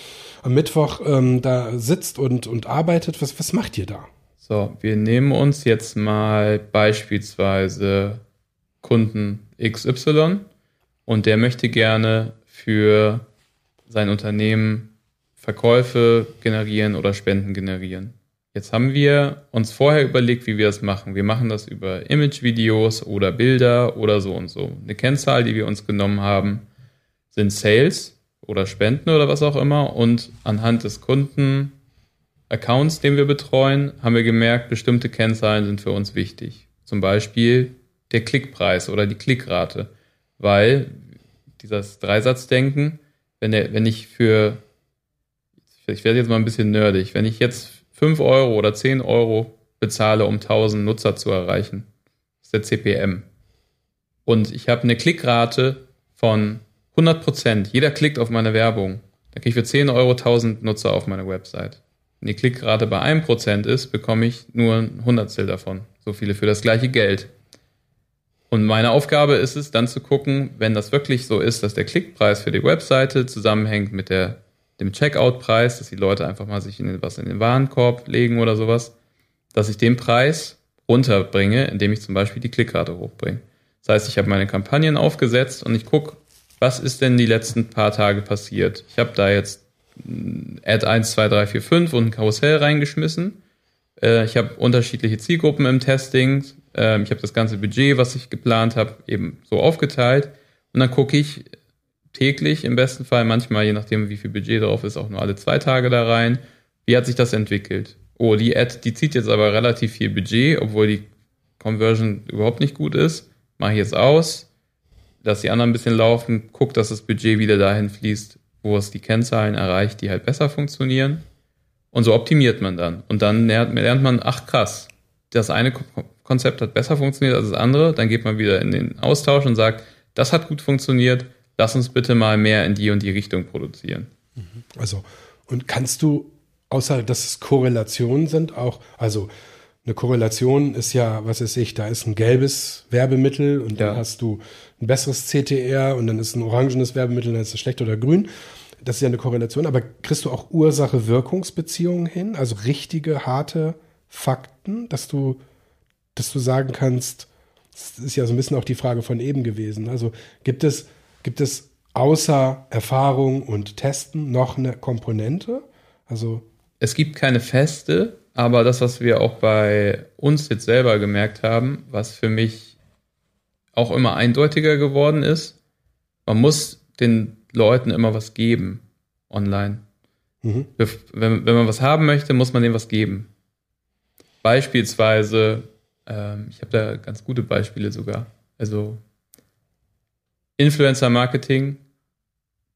am Mittwoch ähm, da sitzt und, und arbeitet? Was, was macht ihr da? So, wir nehmen uns jetzt mal beispielsweise Kunden XY und der möchte gerne für sein Unternehmen Verkäufe generieren oder Spenden generieren. Jetzt haben wir uns vorher überlegt, wie wir das machen. Wir machen das über Image-Videos oder Bilder oder so und so. Eine Kennzahl, die wir uns genommen haben, sind Sales oder Spenden oder was auch immer. Und anhand des Kunden-Accounts, den wir betreuen, haben wir gemerkt, bestimmte Kennzahlen sind für uns wichtig. Zum Beispiel der Klickpreis oder die Klickrate. Weil dieses Dreisatzdenken, wenn, der, wenn ich für, ich werde jetzt mal ein bisschen nerdig, wenn ich jetzt 5 Euro oder 10 Euro bezahle, um 1000 Nutzer zu erreichen, ist der CPM. Und ich habe eine Klickrate von 100 Prozent. Jeder klickt auf meine Werbung. Dann kriege ich für 10 Euro 1000 Nutzer auf meine Website. Wenn die Klickrate bei einem Prozent ist, bekomme ich nur ein Hundertstel davon. So viele für das gleiche Geld. Und meine Aufgabe ist es, dann zu gucken, wenn das wirklich so ist, dass der Klickpreis für die Webseite zusammenhängt mit der, dem Checkout-Preis, dass die Leute einfach mal sich in den, was in den Warenkorb legen oder sowas, dass ich den Preis runterbringe, indem ich zum Beispiel die Klickrate hochbringe. Das heißt, ich habe meine Kampagnen aufgesetzt und ich gucke, was ist denn die letzten paar Tage passiert. Ich habe da jetzt Ad 1, 2, 3, 4, 5 und ein Karussell reingeschmissen. Äh, ich habe unterschiedliche Zielgruppen im Testing. Ähm, ich habe das ganze Budget, was ich geplant habe, eben so aufgeteilt. Und dann gucke ich täglich im besten Fall, manchmal, je nachdem, wie viel Budget drauf ist, auch nur alle zwei Tage da rein. Wie hat sich das entwickelt? Oh, die Ad, die zieht jetzt aber relativ viel Budget, obwohl die Conversion überhaupt nicht gut ist. Mache ich jetzt aus, lass die anderen ein bisschen laufen, guck, dass das Budget wieder dahin fließt, wo es die Kennzahlen erreicht, die halt besser funktionieren. Und so optimiert man dann. Und dann lernt, man, ach krass, das eine Konzept hat besser funktioniert als das andere. Dann geht man wieder in den Austausch und sagt, das hat gut funktioniert, lass uns bitte mal mehr in die und die Richtung produzieren. Mhm. Also, und kannst du, außer dass es Korrelationen sind, auch, also eine Korrelation ist ja, was weiß ich, da ist ein gelbes Werbemittel und dann ja. hast du ein besseres CTR und dann ist ein orangenes Werbemittel, dann ist es schlecht oder grün. Das ist ja eine Korrelation, aber kriegst du auch Ursache-Wirkungsbeziehungen hin, also richtige, harte Fakten, dass du, dass du sagen kannst, das ist ja so ein bisschen auch die Frage von eben gewesen. Also gibt es, gibt es außer Erfahrung und Testen noch eine Komponente? Also es gibt keine feste, aber das, was wir auch bei uns jetzt selber gemerkt haben, was für mich auch immer eindeutiger geworden ist, man muss den Leuten immer was geben online. Mhm. Wenn, wenn man was haben möchte, muss man denen was geben. Beispielsweise, ähm, ich habe da ganz gute Beispiele sogar. Also Influencer-Marketing,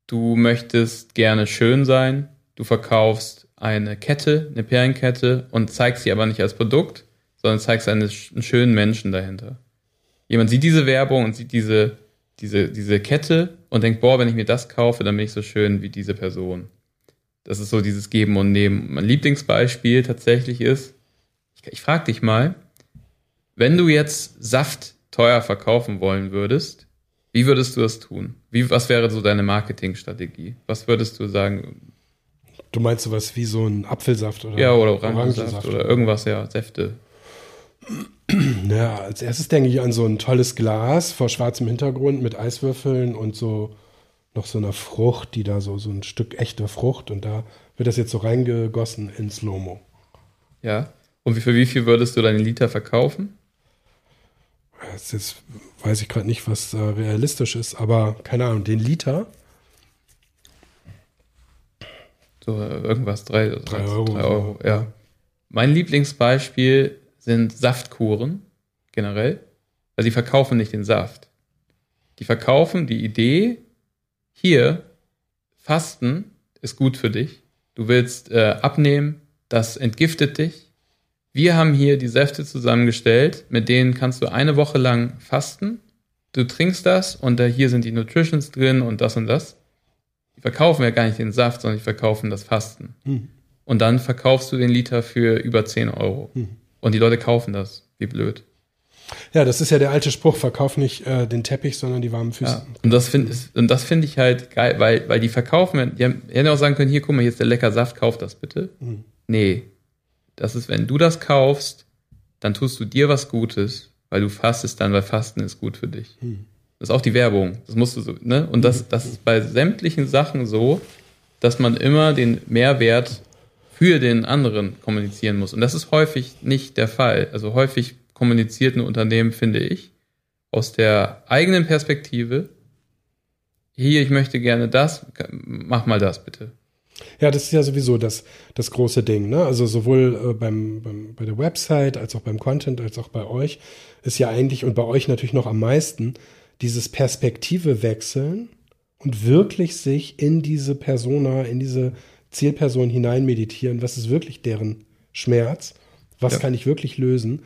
du möchtest gerne schön sein, du verkaufst eine Kette, eine Perlenkette und zeigst sie aber nicht als Produkt, sondern zeigst einen, einen schönen Menschen dahinter. Jemand sieht diese Werbung und sieht diese, diese, diese Kette und denkt, boah, wenn ich mir das kaufe, dann bin ich so schön wie diese Person. Das ist so dieses Geben und Nehmen. Mein Lieblingsbeispiel tatsächlich ist, ich, ich frage dich mal, wenn du jetzt Saft teuer verkaufen wollen würdest, wie würdest du das tun? Wie, was wäre so deine Marketingstrategie? Was würdest du sagen? Du meinst sowas wie so ein Apfelsaft oder Ja, oder Orangensaft, oder irgendwas, ja, Säfte. [CLEARS THROAT] Ja, als erstes denke ich an so ein tolles Glas vor schwarzem Hintergrund mit Eiswürfeln und so noch so einer Frucht, die da so, so ein Stück echte Frucht und da wird das jetzt so reingegossen in Slow-Mo. Ja. Und für wie viel würdest du deinen Liter verkaufen? Jetzt, weiß ich gerade nicht, was äh, realistisch ist, aber keine Ahnung, den Liter so irgendwas, drei, drei Euro. Drei Euro ja. Mein Lieblingsbeispiel sind Saftkuren generell, weil sie verkaufen nicht den Saft. Die verkaufen die Idee, hier, Fasten ist gut für dich. Du willst äh, abnehmen, das entgiftet dich. Wir haben hier die Säfte zusammengestellt, mit denen kannst du eine Woche lang fasten. Du trinkst das und da hier sind die Nutritions drin und das und das die verkaufen ja gar nicht den Saft, sondern die verkaufen das Fasten. Mhm. Und dann verkaufst du den Liter für über 10 Euro. Mhm. Und die Leute kaufen das. Wie blöd. Ja, das ist ja der alte Spruch, verkauf nicht äh, den Teppich, sondern die warmen Füße. Ja, und das finde find ich halt geil, weil, weil die verkaufen, die, haben, die hätten auch sagen können, hier, guck mal, hier ist der lecker Saft, kauf das bitte. Mhm. Nee, das ist, wenn du das kaufst, dann tust du dir was Gutes, weil du fastest dann, weil Fasten ist gut für dich. Mhm. Das ist auch die Werbung. Das musst du so, ne? Und das, das ist bei sämtlichen Sachen so, dass man immer den Mehrwert für den anderen kommunizieren muss. Und das ist häufig nicht der Fall. Also häufig kommuniziert ein Unternehmen, finde ich, aus der eigenen Perspektive, hier, ich möchte gerne das, mach mal das bitte. Ja, das ist ja sowieso das, das große Ding. Ne? Also sowohl äh, beim, beim, bei der Website als auch beim Content als auch bei euch ist ja eigentlich und bei euch natürlich noch am meisten dieses Perspektive wechseln und wirklich sich in diese Persona, in diese Zielperson hinein meditieren. Was ist wirklich deren Schmerz? Was ja. kann ich wirklich lösen?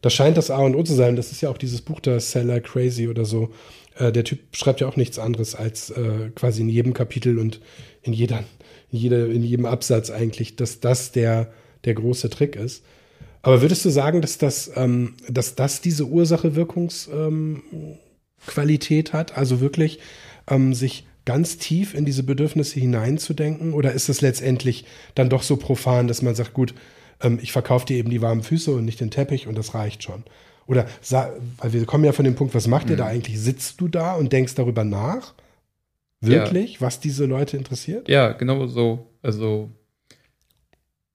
Das scheint das A und O zu sein. Das ist ja auch dieses Buch da, Seller Crazy oder so, äh, der Typ schreibt ja auch nichts anderes als äh, quasi in jedem Kapitel und in jeder, in, jeder, in jedem Absatz eigentlich, dass das der, der große Trick ist. Aber würdest du sagen, dass das, ähm, dass das diese Ursache-Wirkungsqualität ähm, hat? Also wirklich ähm, sich ganz tief in diese Bedürfnisse hineinzudenken? Oder ist es letztendlich dann doch so profan, dass man sagt, gut, ähm, ich verkaufe dir eben die warmen Füße und nicht den Teppich und das reicht schon? Oder, weil wir kommen ja von dem Punkt, was macht mhm. ihr da eigentlich? Sitzt du da und denkst darüber nach? Wirklich, ja. was diese Leute interessiert? Ja, genau so. Also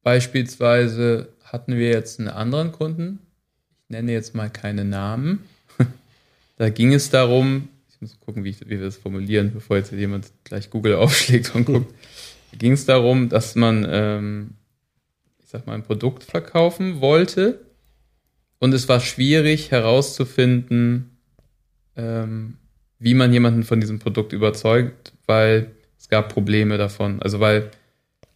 beispielsweise hatten wir jetzt einen anderen Kunden, ich nenne jetzt mal keine Namen. [LAUGHS] da ging es darum, ich muss gucken, wie, ich, wie wir das formulieren, bevor jetzt jemand gleich Google [LAUGHS] aufschlägt und guckt. Da ging es darum, dass man, ähm, ich sag mal, ein Produkt verkaufen wollte und es war schwierig herauszufinden, ähm, wie man jemanden von diesem Produkt überzeugt, weil es gab Probleme davon. Also weil,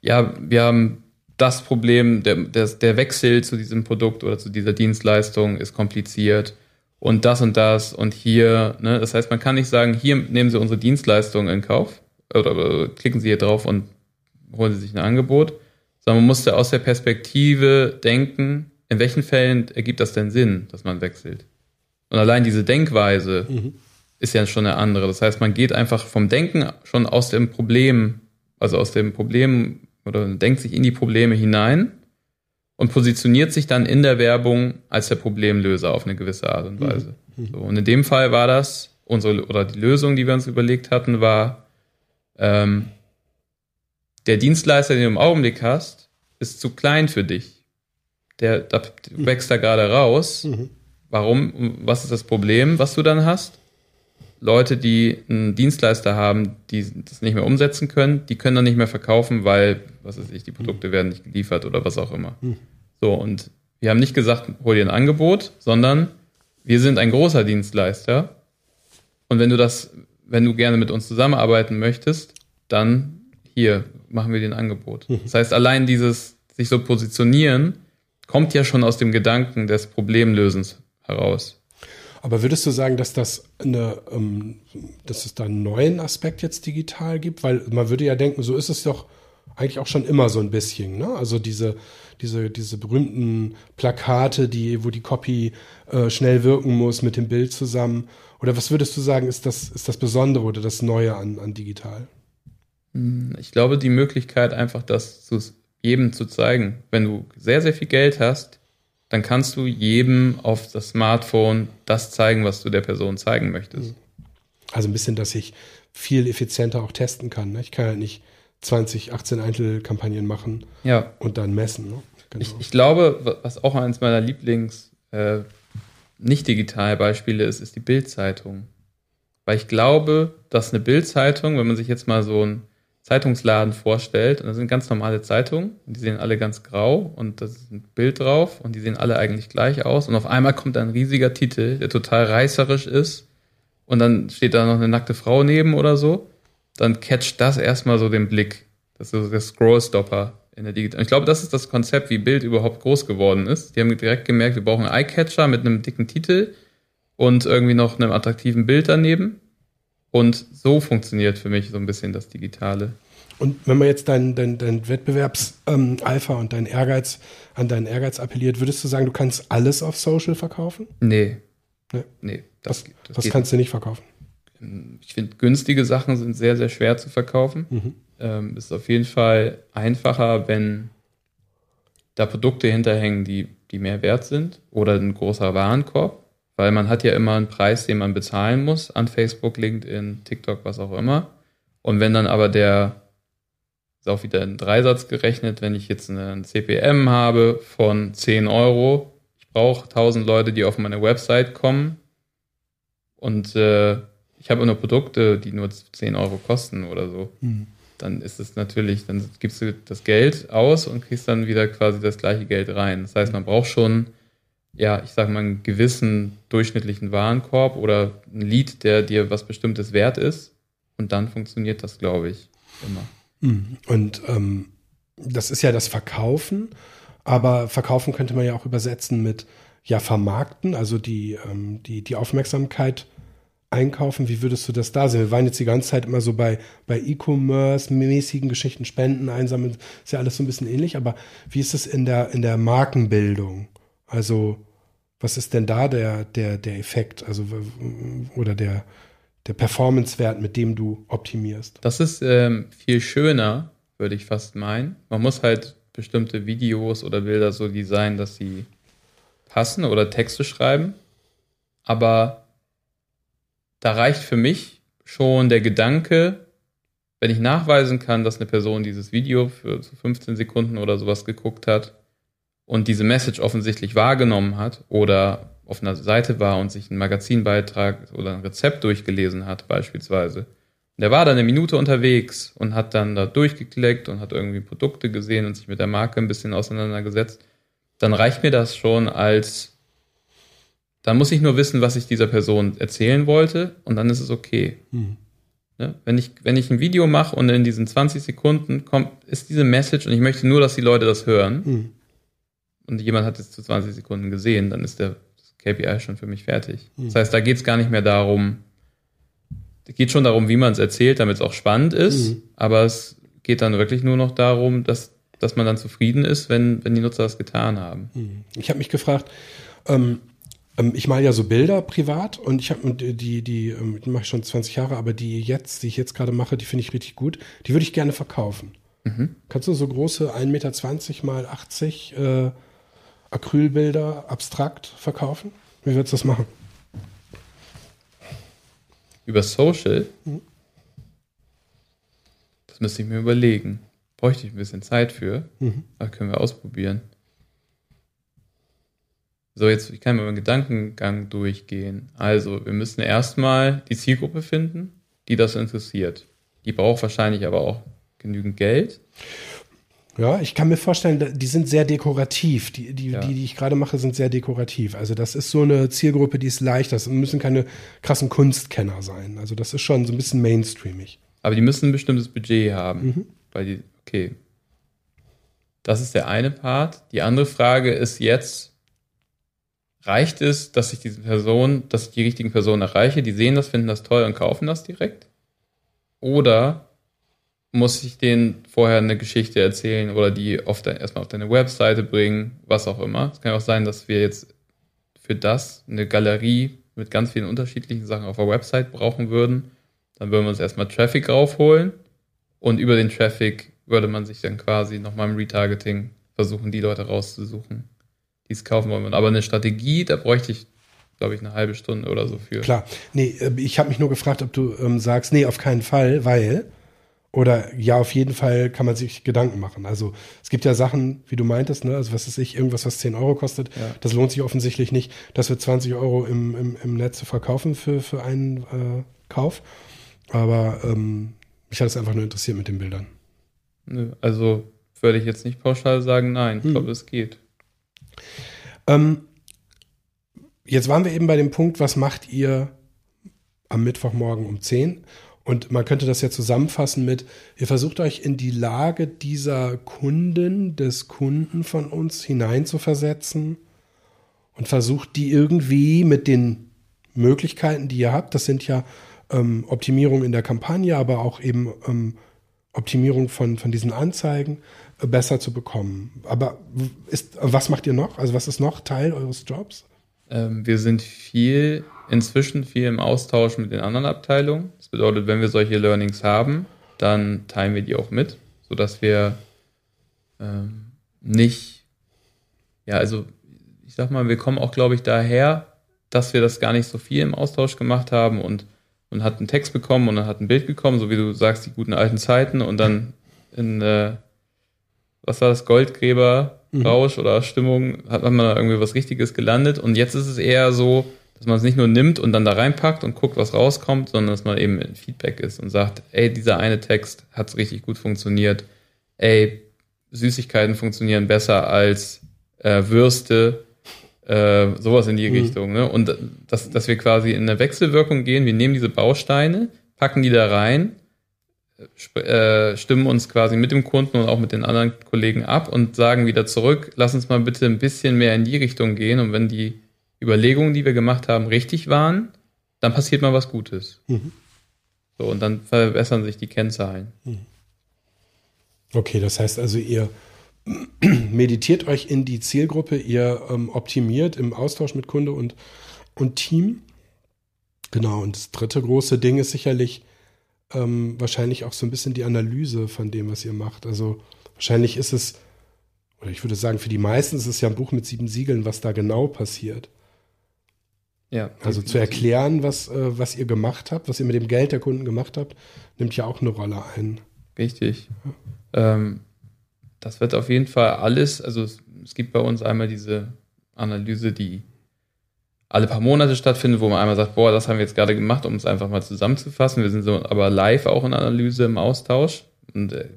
ja, wir haben das Problem, der, der, der Wechsel zu diesem Produkt oder zu dieser Dienstleistung ist kompliziert und das und das und hier. Ne? Das heißt, man kann nicht sagen, hier nehmen Sie unsere Dienstleistung in Kauf oder, oder klicken Sie hier drauf und holen Sie sich ein Angebot, sondern man musste aus der Perspektive denken, in welchen Fällen ergibt das denn Sinn, dass man wechselt? Und allein diese Denkweise mhm. Ist ja schon eine andere. Das heißt, man geht einfach vom Denken schon aus dem Problem, also aus dem Problem oder denkt sich in die Probleme hinein und positioniert sich dann in der Werbung als der Problemlöser auf eine gewisse Art und mhm. Weise. Mhm. So, und in dem Fall war das unsere oder die Lösung, die wir uns überlegt hatten, war ähm, der Dienstleister, den du im Augenblick hast, ist zu klein für dich. Der, der mhm. wächst da gerade raus. Mhm. Warum? Was ist das Problem, was du dann hast? Leute, die einen Dienstleister haben, die das nicht mehr umsetzen können, die können dann nicht mehr verkaufen, weil, was weiß ich, die Produkte werden nicht geliefert oder was auch immer. Hm. So, und wir haben nicht gesagt, hol dir ein Angebot, sondern wir sind ein großer Dienstleister. Und wenn du das, wenn du gerne mit uns zusammenarbeiten möchtest, dann hier machen wir dir ein Angebot. Mhm. Das heißt, allein dieses sich so positionieren kommt ja schon aus dem Gedanken des Problemlösens heraus. Aber würdest du sagen, dass das eine, ähm, dass es da einen neuen Aspekt jetzt digital gibt? Weil man würde ja denken, so ist es doch eigentlich auch schon immer so ein bisschen, ne? Also diese, diese, diese berühmten Plakate, die, wo die Copy äh, schnell wirken muss mit dem Bild zusammen. Oder was würdest du sagen, ist das, ist das Besondere oder das Neue an, an digital? Hm, ich glaube, die Möglichkeit, einfach das zu jedem zu zeigen. Wenn du sehr, sehr viel Geld hast, dann kannst du jedem auf das Smartphone das zeigen, was du der Person zeigen möchtest. Also ein bisschen, dass ich viel effizienter auch testen kann. Ne? Ich kann ja nicht 20, 18 Einzelkampagnen machen ja. und dann messen. Ne? Genau. Ich, ich, glaube, was auch eines meiner Lieblings äh, nicht digital Beispiele ist, ist die Bildzeitung. Weil ich glaube, dass eine Bildzeitung, wenn man sich jetzt mal so ein Zeitungsladen vorstellt, und das sind ganz normale Zeitungen, die sehen alle ganz grau und da ist ein Bild drauf und die sehen alle eigentlich gleich aus und auf einmal kommt ein riesiger Titel, der total reißerisch ist und dann steht da noch eine nackte Frau neben oder so, dann catcht das erstmal so den Blick. Das ist der Scrollstopper in der Digital. Ich glaube, das ist das Konzept, wie Bild überhaupt groß geworden ist. Die haben direkt gemerkt, wir brauchen einen Eyecatcher mit einem dicken Titel und irgendwie noch einem attraktiven Bild daneben und so funktioniert für mich so ein bisschen das Digitale. Und wenn man jetzt dein, dein, dein Wettbewerbs-Alpha ähm, und dein Ehrgeiz an deinen Ehrgeiz appelliert, würdest du sagen, du kannst alles auf Social verkaufen? Nee. Nee. nee das, was, das was kannst du nicht verkaufen? Ich finde, günstige Sachen sind sehr, sehr schwer zu verkaufen. Mhm. Ähm, ist auf jeden Fall einfacher, wenn da Produkte hinterhängen, die, die mehr wert sind oder ein großer Warenkorb. Weil man hat ja immer einen Preis, den man bezahlen muss an Facebook, LinkedIn, TikTok, was auch immer. Und wenn dann aber der, ist auch wieder ein Dreisatz gerechnet, wenn ich jetzt einen CPM habe von 10 Euro, ich brauche 1000 Leute, die auf meine Website kommen und äh, ich habe nur Produkte, die nur 10 Euro kosten oder so. Mhm. Dann ist es natürlich, dann gibst du das Geld aus und kriegst dann wieder quasi das gleiche Geld rein. Das heißt, man braucht schon ja, ich sage mal, einen gewissen durchschnittlichen Warenkorb oder ein Lied, der dir was Bestimmtes wert ist. Und dann funktioniert das, glaube ich, immer. Mhm. Und ähm, das ist ja das Verkaufen, aber Verkaufen könnte man ja auch übersetzen mit ja vermarkten, also die, ähm, die, die Aufmerksamkeit einkaufen, wie würdest du das da sehen? Wir waren jetzt die ganze Zeit immer so bei, bei E-Commerce-mäßigen Geschichten, Spenden einsammeln, ist ja alles so ein bisschen ähnlich, aber wie ist es in der, in der Markenbildung? Also, was ist denn da der, der, der Effekt? Also, oder der, der Performance-Wert, mit dem du optimierst? Das ist ähm, viel schöner, würde ich fast meinen. Man muss halt bestimmte Videos oder Bilder so designen, dass sie passen oder Texte schreiben. Aber da reicht für mich schon der Gedanke, wenn ich nachweisen kann, dass eine Person dieses Video für 15 Sekunden oder sowas geguckt hat und diese Message offensichtlich wahrgenommen hat oder auf einer Seite war und sich einen Magazinbeitrag oder ein Rezept durchgelesen hat, beispielsweise. Und der war dann eine Minute unterwegs und hat dann da durchgeklickt und hat irgendwie Produkte gesehen und sich mit der Marke ein bisschen auseinandergesetzt. Dann reicht mir das schon als dann muss ich nur wissen, was ich dieser Person erzählen wollte und dann ist es okay. Mhm. Ne? Wenn, ich, wenn ich ein Video mache und in diesen 20 Sekunden kommt, ist diese Message und ich möchte nur, dass die Leute das hören mhm. Und jemand hat es zu 20 Sekunden gesehen, dann ist der KPI schon für mich fertig. Mhm. Das heißt, da geht es gar nicht mehr darum, es geht schon darum, wie man es erzählt, damit es auch spannend ist, mhm. aber es geht dann wirklich nur noch darum, dass, dass man dann zufrieden ist, wenn, wenn die Nutzer das getan haben. Mhm. Ich habe mich gefragt, ähm, ähm, ich male ja so Bilder privat und ich habe die, die, die, ähm, die mache ich schon 20 Jahre, aber die jetzt, die ich jetzt gerade mache, die finde ich richtig gut. Die würde ich gerne verkaufen. Mhm. Kannst du so große 1,20 Meter mal 80 äh, Acrylbilder abstrakt verkaufen? Wie würdest du das machen? Über Social? Mhm. Das müsste ich mir überlegen. Bräuchte ich ein bisschen Zeit für. Mhm. Aber können wir ausprobieren. So, jetzt ich kann mal meinen Gedankengang durchgehen. Also, wir müssen erstmal die Zielgruppe finden, die das interessiert. Die braucht wahrscheinlich aber auch genügend Geld. Ja, ich kann mir vorstellen, die sind sehr dekorativ. Die, die, ja. die, die ich gerade mache, sind sehr dekorativ. Also das ist so eine Zielgruppe, die ist leicht. Das müssen keine krassen Kunstkenner sein. Also das ist schon so ein bisschen mainstreamig. Aber die müssen ein bestimmtes Budget haben. Mhm. Weil die, okay. Das ist der eine Part. Die andere Frage ist jetzt, reicht es, dass ich diese Person, dass ich die richtigen Personen erreiche, die sehen das, finden das toll und kaufen das direkt? Oder muss ich denen vorher eine Geschichte erzählen oder die auf de, erstmal auf deine Webseite bringen, was auch immer. Es kann auch sein, dass wir jetzt für das eine Galerie mit ganz vielen unterschiedlichen Sachen auf der Website brauchen würden. Dann würden wir uns erstmal Traffic raufholen und über den Traffic würde man sich dann quasi nochmal im Retargeting versuchen, die Leute rauszusuchen die es kaufen wollen. Aber eine Strategie, da bräuchte ich, glaube ich, eine halbe Stunde oder so für. Klar. Nee, äh, ich habe mich nur gefragt, ob du ähm, sagst, nee, auf keinen Fall, weil. Oder ja, auf jeden Fall kann man sich Gedanken machen. Also es gibt ja Sachen, wie du meintest, ne? also was ist ich, irgendwas, was 10 Euro kostet, ja. das lohnt sich offensichtlich nicht, dass wir 20 Euro im, im, im Netz verkaufen für, für einen äh, Kauf. Aber ähm, mich hat es einfach nur interessiert mit den Bildern. Also würde ich jetzt nicht pauschal sagen, nein, ich hm. glaube, es geht. Ähm, jetzt waren wir eben bei dem Punkt, was macht ihr am Mittwochmorgen um 10? Und man könnte das ja zusammenfassen mit, ihr versucht euch in die Lage dieser Kunden, des Kunden von uns hineinzuversetzen und versucht die irgendwie mit den Möglichkeiten, die ihr habt, das sind ja ähm, Optimierung in der Kampagne, aber auch eben ähm, Optimierung von, von diesen Anzeigen, besser zu bekommen. Aber ist, was macht ihr noch? Also was ist noch Teil eures Jobs? Ähm, wir sind viel, inzwischen viel im Austausch mit den anderen Abteilungen. Das bedeutet, wenn wir solche Learnings haben, dann teilen wir die auch mit, sodass wir ähm, nicht, ja, also ich sag mal, wir kommen auch, glaube ich, daher, dass wir das gar nicht so viel im Austausch gemacht haben und und hat einen Text bekommen und dann hat ein Bild bekommen, so wie du sagst, die guten alten Zeiten und dann in äh, was war das, Goldgräber-Rausch mhm. oder Stimmung, hat man da irgendwie was Richtiges gelandet. Und jetzt ist es eher so, dass man es nicht nur nimmt und dann da reinpackt und guckt, was rauskommt, sondern dass man eben in Feedback ist und sagt, ey, dieser eine Text hat richtig gut funktioniert. Ey, Süßigkeiten funktionieren besser als äh, Würste, äh, sowas in die mhm. Richtung. Ne? Und dass, dass wir quasi in eine Wechselwirkung gehen, wir nehmen diese Bausteine, packen die da rein äh, stimmen uns quasi mit dem Kunden und auch mit den anderen Kollegen ab und sagen wieder zurück, lass uns mal bitte ein bisschen mehr in die Richtung gehen. Und wenn die Überlegungen, die wir gemacht haben, richtig waren, dann passiert mal was Gutes. Mhm. So, und dann verbessern sich die Kennzahlen. Mhm. Okay, das heißt also, ihr [CLEARS THROAT] meditiert euch in die Zielgruppe, ihr ähm, optimiert im Austausch mit Kunde und, und Team. Genau, und das dritte große Ding ist sicherlich ähm, wahrscheinlich auch so ein bisschen die Analyse von dem, was ihr macht. Also wahrscheinlich ist es, oder ich würde sagen, für die meisten ist es ja ein Buch mit sieben Siegeln, was da genau passiert. Ja. Also zu erklären, was, äh, was ihr gemacht habt, was ihr mit dem Geld der Kunden gemacht habt, nimmt ja auch eine Rolle ein. Richtig. Ja. Ähm, das wird auf jeden Fall alles, also es, es, gibt bei uns einmal diese Analyse, die alle paar Monate stattfindet, wo man einmal sagt, boah, das haben wir jetzt gerade gemacht, um es einfach mal zusammenzufassen. Wir sind so aber live auch in Analyse im Austausch und äh,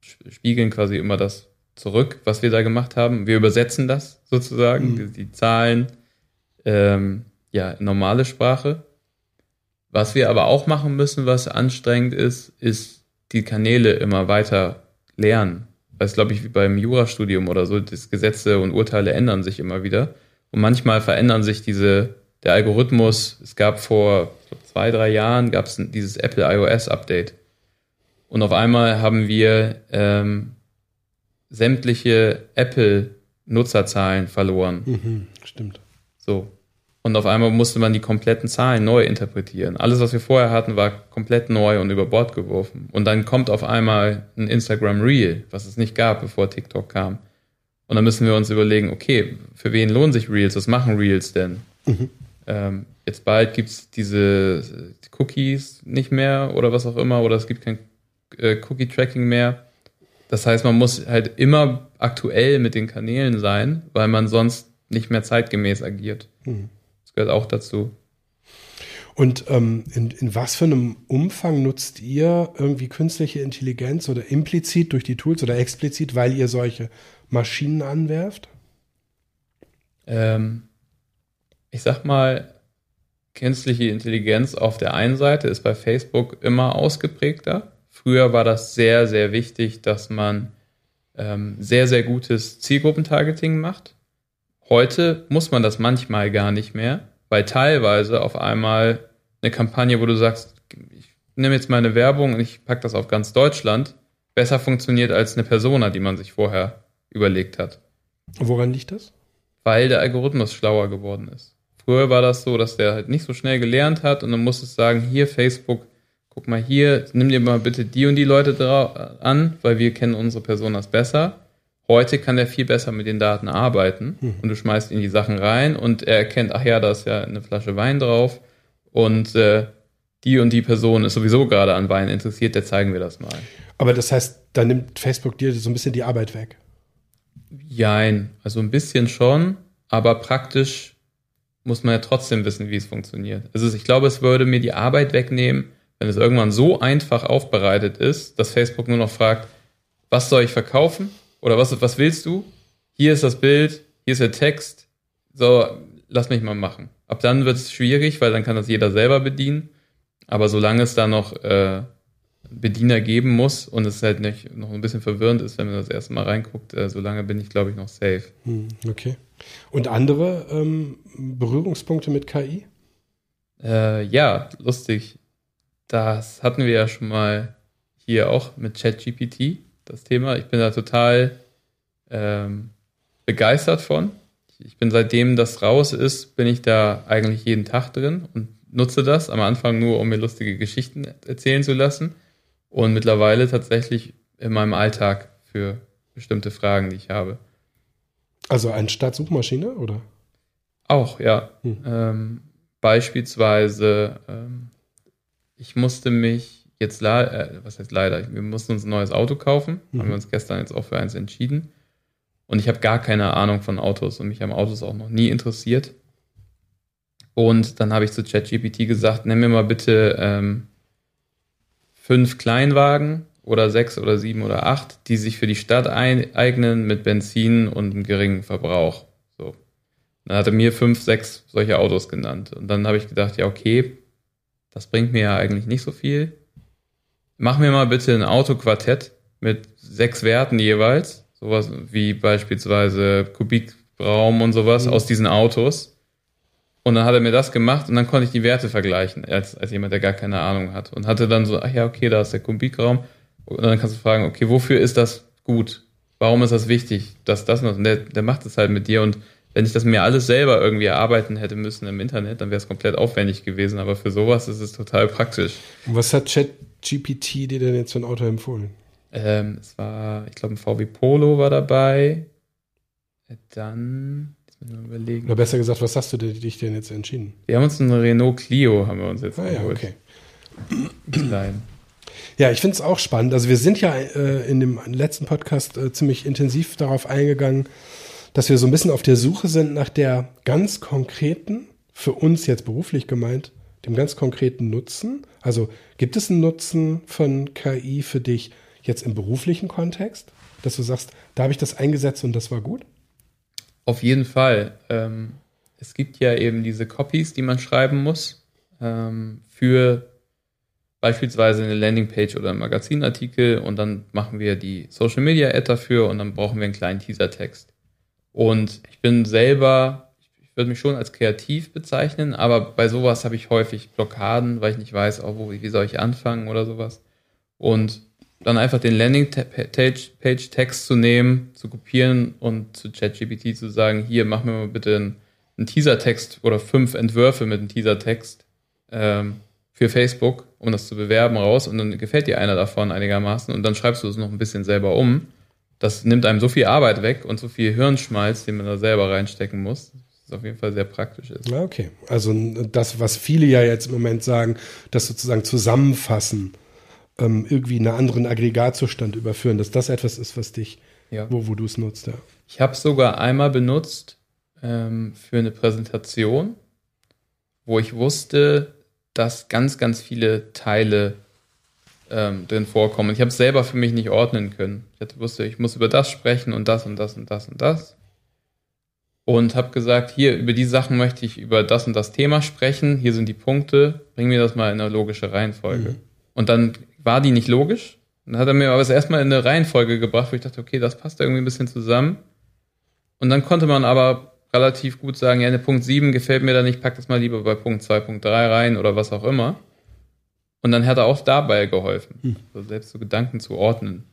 spiegeln quasi immer das zurück, was wir da gemacht haben. Wir übersetzen das sozusagen, mhm. die, die, Zahlen, ähm, ja, normale Sprache. Was wir aber auch machen müssen, was anstrengend ist, ist die Kanäle immer weiter lernen. Das ist, glaube ich, wie beim Jurastudium oder so, das Gesetze und Urteile ändern sich immer wieder. Und manchmal verändern sich diese, der Algorithmus. Es gab vor zwei, drei Jahren gab es dieses Apple iOS Update. Und auf einmal haben wir ähm, sämtliche Apple-Nutzerzahlen verloren. Mhm, stimmt. So. Und auf einmal musste man die kompletten Zahlen neu interpretieren. Alles, was wir vorher hatten, war komplett neu und über Bord geworfen. Und dann kommt auf einmal ein Instagram Reel, was es nicht gab, bevor TikTok kam. Und dann müssen wir uns überlegen, okay, für wen lohnen sich Reels? Was machen Reels denn? Mhm. Ähm, jetzt bald gibt es diese Cookies nicht mehr oder was auch immer, oder es gibt kein äh, Cookie-Tracking mehr. Das heißt, man muss halt immer aktuell mit den Kanälen sein, weil man sonst nicht mehr zeitgemäß agiert. Mhm gehört auch dazu. Und ähm, in, in was für einem Umfang nutzt ihr irgendwie künstliche Intelligenz oder implizit durch die Tools oder explizit, weil ihr solche Maschinen anwerft? Ähm, ich sag mal, künstliche Intelligenz auf der einen Seite ist bei Facebook immer ausgeprägter. Früher war das sehr, sehr wichtig, dass man ähm, sehr, sehr gutes Zielgruppentargeting macht. Heute muss man das manchmal gar nicht mehr, weil teilweise auf einmal eine Kampagne, wo du sagst, ich nehme jetzt meine Werbung und ich packe das auf ganz Deutschland, besser funktioniert als eine Persona, die man sich vorher überlegt hat. Woran liegt das? Weil der Algorithmus schlauer geworden ist. Früher war das so, dass der halt nicht so schnell gelernt hat und dann musstest sagen, hier Facebook, guck mal hier, nimm dir mal bitte die und die Leute an, weil wir kennen unsere Personas besser. Heute kann er viel besser mit den Daten arbeiten hm. und du schmeißt ihn die Sachen rein und er erkennt, ach ja, da ist ja eine Flasche Wein drauf und äh, die und die Person ist sowieso gerade an Wein interessiert, der zeigen wir das mal. Aber das heißt, da nimmt Facebook dir so ein bisschen die Arbeit weg. Jein, also ein bisschen schon, aber praktisch muss man ja trotzdem wissen, wie es funktioniert. Also ich glaube, es würde mir die Arbeit wegnehmen, wenn es irgendwann so einfach aufbereitet ist, dass Facebook nur noch fragt, was soll ich verkaufen? Oder was, was willst du? Hier ist das Bild, hier ist der Text. So, lass mich mal machen. Ab dann wird es schwierig, weil dann kann das jeder selber bedienen. Aber solange es da noch äh, Bediener geben muss und es halt nicht noch ein bisschen verwirrend ist, wenn man das erste Mal reinguckt, äh, solange bin ich, glaube ich, noch safe. Hm, okay. Und andere ähm, Berührungspunkte mit KI? Äh, ja, lustig. Das hatten wir ja schon mal hier auch mit ChatGPT das Thema. Ich bin da total ähm, begeistert von. Ich bin seitdem das raus ist, bin ich da eigentlich jeden Tag drin und nutze das. Am Anfang nur, um mir lustige Geschichten erzählen zu lassen. Und mittlerweile tatsächlich in meinem Alltag für bestimmte Fragen, die ich habe. Also eine Startsuchmaschine, oder? Auch, ja. Hm. Ähm, beispielsweise, ähm, ich musste mich jetzt, äh, was heißt leider, wir mussten uns ein neues Auto kaufen, mhm. haben wir uns gestern jetzt auch für eins entschieden. Und ich habe gar keine Ahnung von Autos und mich haben Autos auch noch nie interessiert. Und dann habe ich zu ChatGPT gesagt, nenn mir mal bitte ähm, fünf Kleinwagen oder sechs oder sieben oder acht, die sich für die Stadt eignen mit Benzin und einem geringen Verbrauch. So. Dann hat er mir fünf, sechs solche Autos genannt. Und dann habe ich gedacht, ja, okay, das bringt mir ja eigentlich nicht so viel mach mir mal bitte ein Autoquartett mit sechs Werten jeweils. Sowas wie beispielsweise Kubikraum und sowas mhm. aus diesen Autos. Und dann hat er mir das gemacht und dann konnte ich die Werte vergleichen, als, als jemand, der gar keine Ahnung hat. Und hatte dann so, ach ja, okay, da ist der Kubikraum. Und dann kannst du fragen, okay, wofür ist das gut? Warum ist das wichtig? dass das, und der, der macht es halt mit dir. Und wenn ich das mir alles selber irgendwie erarbeiten hätte müssen im Internet, dann wäre es komplett aufwendig gewesen. Aber für sowas ist es total praktisch. Und was hat ChatGPT dir denn jetzt für ein Auto empfohlen? Ähm, es war, ich glaube, ein VW Polo war dabei. Dann, jetzt müssen wir überlegen. Oder besser gesagt, was hast du dich denn jetzt entschieden? Wir haben uns einen Renault Clio, haben wir uns jetzt ah, geholt. Ja, okay. Klein. Ja, ich finde es auch spannend. Also wir sind ja äh, in dem letzten Podcast äh, ziemlich intensiv darauf eingegangen, dass wir so ein bisschen auf der Suche sind nach der ganz konkreten, für uns jetzt beruflich gemeint, dem ganz konkreten Nutzen. Also gibt es einen Nutzen von KI für dich jetzt im beruflichen Kontext, dass du sagst, da habe ich das eingesetzt und das war gut? Auf jeden Fall. Ähm, es gibt ja eben diese Copies, die man schreiben muss ähm, für beispielsweise eine Landingpage oder einen Magazinartikel und dann machen wir die Social Media Ad dafür und dann brauchen wir einen kleinen Teasertext. Und ich bin selber, ich würde mich schon als kreativ bezeichnen, aber bei sowas habe ich häufig Blockaden, weil ich nicht weiß, oh, wo, wie soll ich anfangen oder sowas. Und dann einfach den Landing-Page-Text zu nehmen, zu kopieren und zu ChatGPT zu sagen, hier, mach mir mal bitte einen, einen Teaser-Text oder fünf Entwürfe mit einem Teaser-Text ähm, für Facebook, um das zu bewerben, raus und dann gefällt dir einer davon einigermaßen und dann schreibst du es noch ein bisschen selber um. Das nimmt einem so viel Arbeit weg und so viel Hirnschmalz, den man da selber reinstecken muss. Das auf jeden Fall sehr praktisch ist. Ja, okay. Also das, was viele ja jetzt im Moment sagen, das sozusagen zusammenfassen ähm, irgendwie einen anderen Aggregatzustand überführen, dass das etwas ist, was dich, ja. wo, wo du es nutzt. Ja. Ich habe es sogar einmal benutzt ähm, für eine Präsentation, wo ich wusste, dass ganz, ganz viele Teile ähm, drin vorkommen. Ich habe es selber für mich nicht ordnen können. Ich wusste, ich muss über das sprechen und das und das und das und das. Und habe gesagt, hier, über die Sachen möchte ich über das und das Thema sprechen. Hier sind die Punkte. Bring mir das mal in eine logische Reihenfolge. Mhm. Und dann war die nicht logisch. Dann hat er mir aber es erstmal in eine Reihenfolge gebracht, wo ich dachte, okay, das passt irgendwie ein bisschen zusammen. Und dann konnte man aber relativ gut sagen, ja, der Punkt 7 gefällt mir da nicht, pack das mal lieber bei Punkt 2, Punkt 3 rein oder was auch immer. Und dann hat er auch dabei geholfen, hm. so selbst so Gedanken zu ordnen.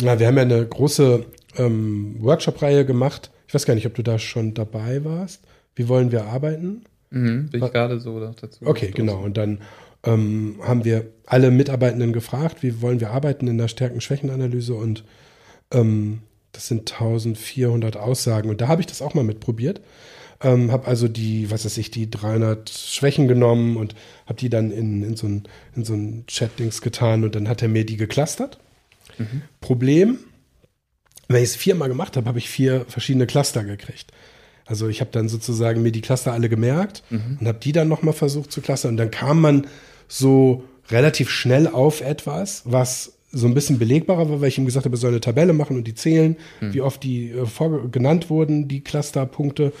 Ja, wir haben ja eine große ähm, Workshop-Reihe gemacht. Ich weiß gar nicht, ob du da schon dabei warst. Wie wollen wir arbeiten? Mhm, bin ich gerade so dazu. Okay, genau. Und dann ähm, haben wir alle Mitarbeitenden gefragt, wie wollen wir arbeiten in der Stärken-Schwächen-Analyse und ähm, das sind 1400 Aussagen und da habe ich das auch mal mitprobiert. Ähm, habe also die, was weiß ich, die 300 Schwächen genommen und habe die dann in, in so ein, in so ein Chat-Dings getan und dann hat er mir die geclustert. Mhm. Problem, wenn ich es viermal gemacht habe, habe ich vier verschiedene Cluster gekriegt. Also ich habe dann sozusagen mir die Cluster alle gemerkt mhm. und habe die dann nochmal versucht zu clustern und dann kam man so relativ schnell auf etwas, was so ein bisschen belegbarer war, weil ich ihm gesagt habe, er soll eine Tabelle machen und die zählen, hm. wie oft die äh, genannt wurden, die Clusterpunkte.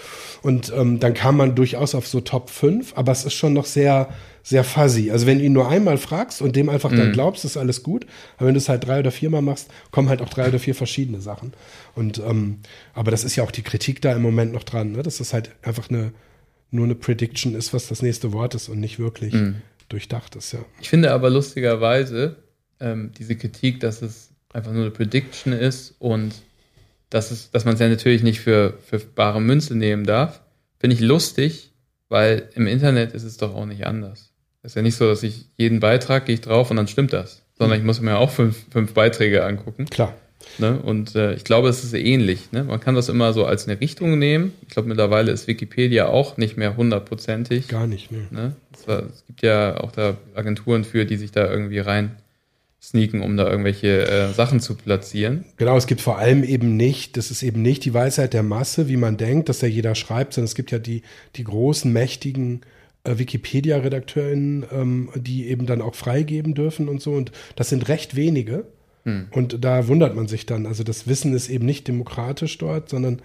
Und ähm, dann kam man durchaus auf so Top 5, aber es ist schon noch sehr, sehr fuzzy. Also wenn du ihn nur einmal fragst und dem einfach hm. dann glaubst, ist alles gut. Aber wenn du es halt drei oder viermal machst, kommen halt auch drei oder vier verschiedene Sachen. Und ähm, aber das ist ja auch die Kritik da im Moment noch dran, ne? dass das halt einfach eine nur eine Prediction ist, was das nächste Wort ist und nicht wirklich. Hm durchdacht ist, ja. Ich finde aber lustigerweise ähm, diese Kritik, dass es einfach nur eine Prediction ist und dass, es, dass man es ja natürlich nicht für, für bare Münze nehmen darf, finde ich lustig, weil im Internet ist es doch auch nicht anders. Es ist ja nicht so, dass ich jeden Beitrag gehe ich drauf und dann stimmt das, sondern ich muss mir auch fünf, fünf Beiträge angucken. Klar. Ne? Und äh, ich glaube, es ist ähnlich. Ne? Man kann das immer so als eine Richtung nehmen. Ich glaube, mittlerweile ist Wikipedia auch nicht mehr hundertprozentig. Gar nicht, ne? ne? Es, war, es, gibt ja auch da Agenturen für, die sich da irgendwie rein sneaken, um da irgendwelche äh, Sachen zu platzieren. Genau, es gibt vor allem eben nicht, das ist eben nicht die Weisheit der Masse, wie man denkt, dass da jeder schreibt, sondern es gibt ja die, die großen, mächtigen äh, Wikipedia-RedakteurInnen, ähm, die eben dann auch freigeben dürfen und so. Und das sind recht wenige. Hm. Und da wundert man sich dann. Also das Wissen ist eben nicht demokratisch dort, sondern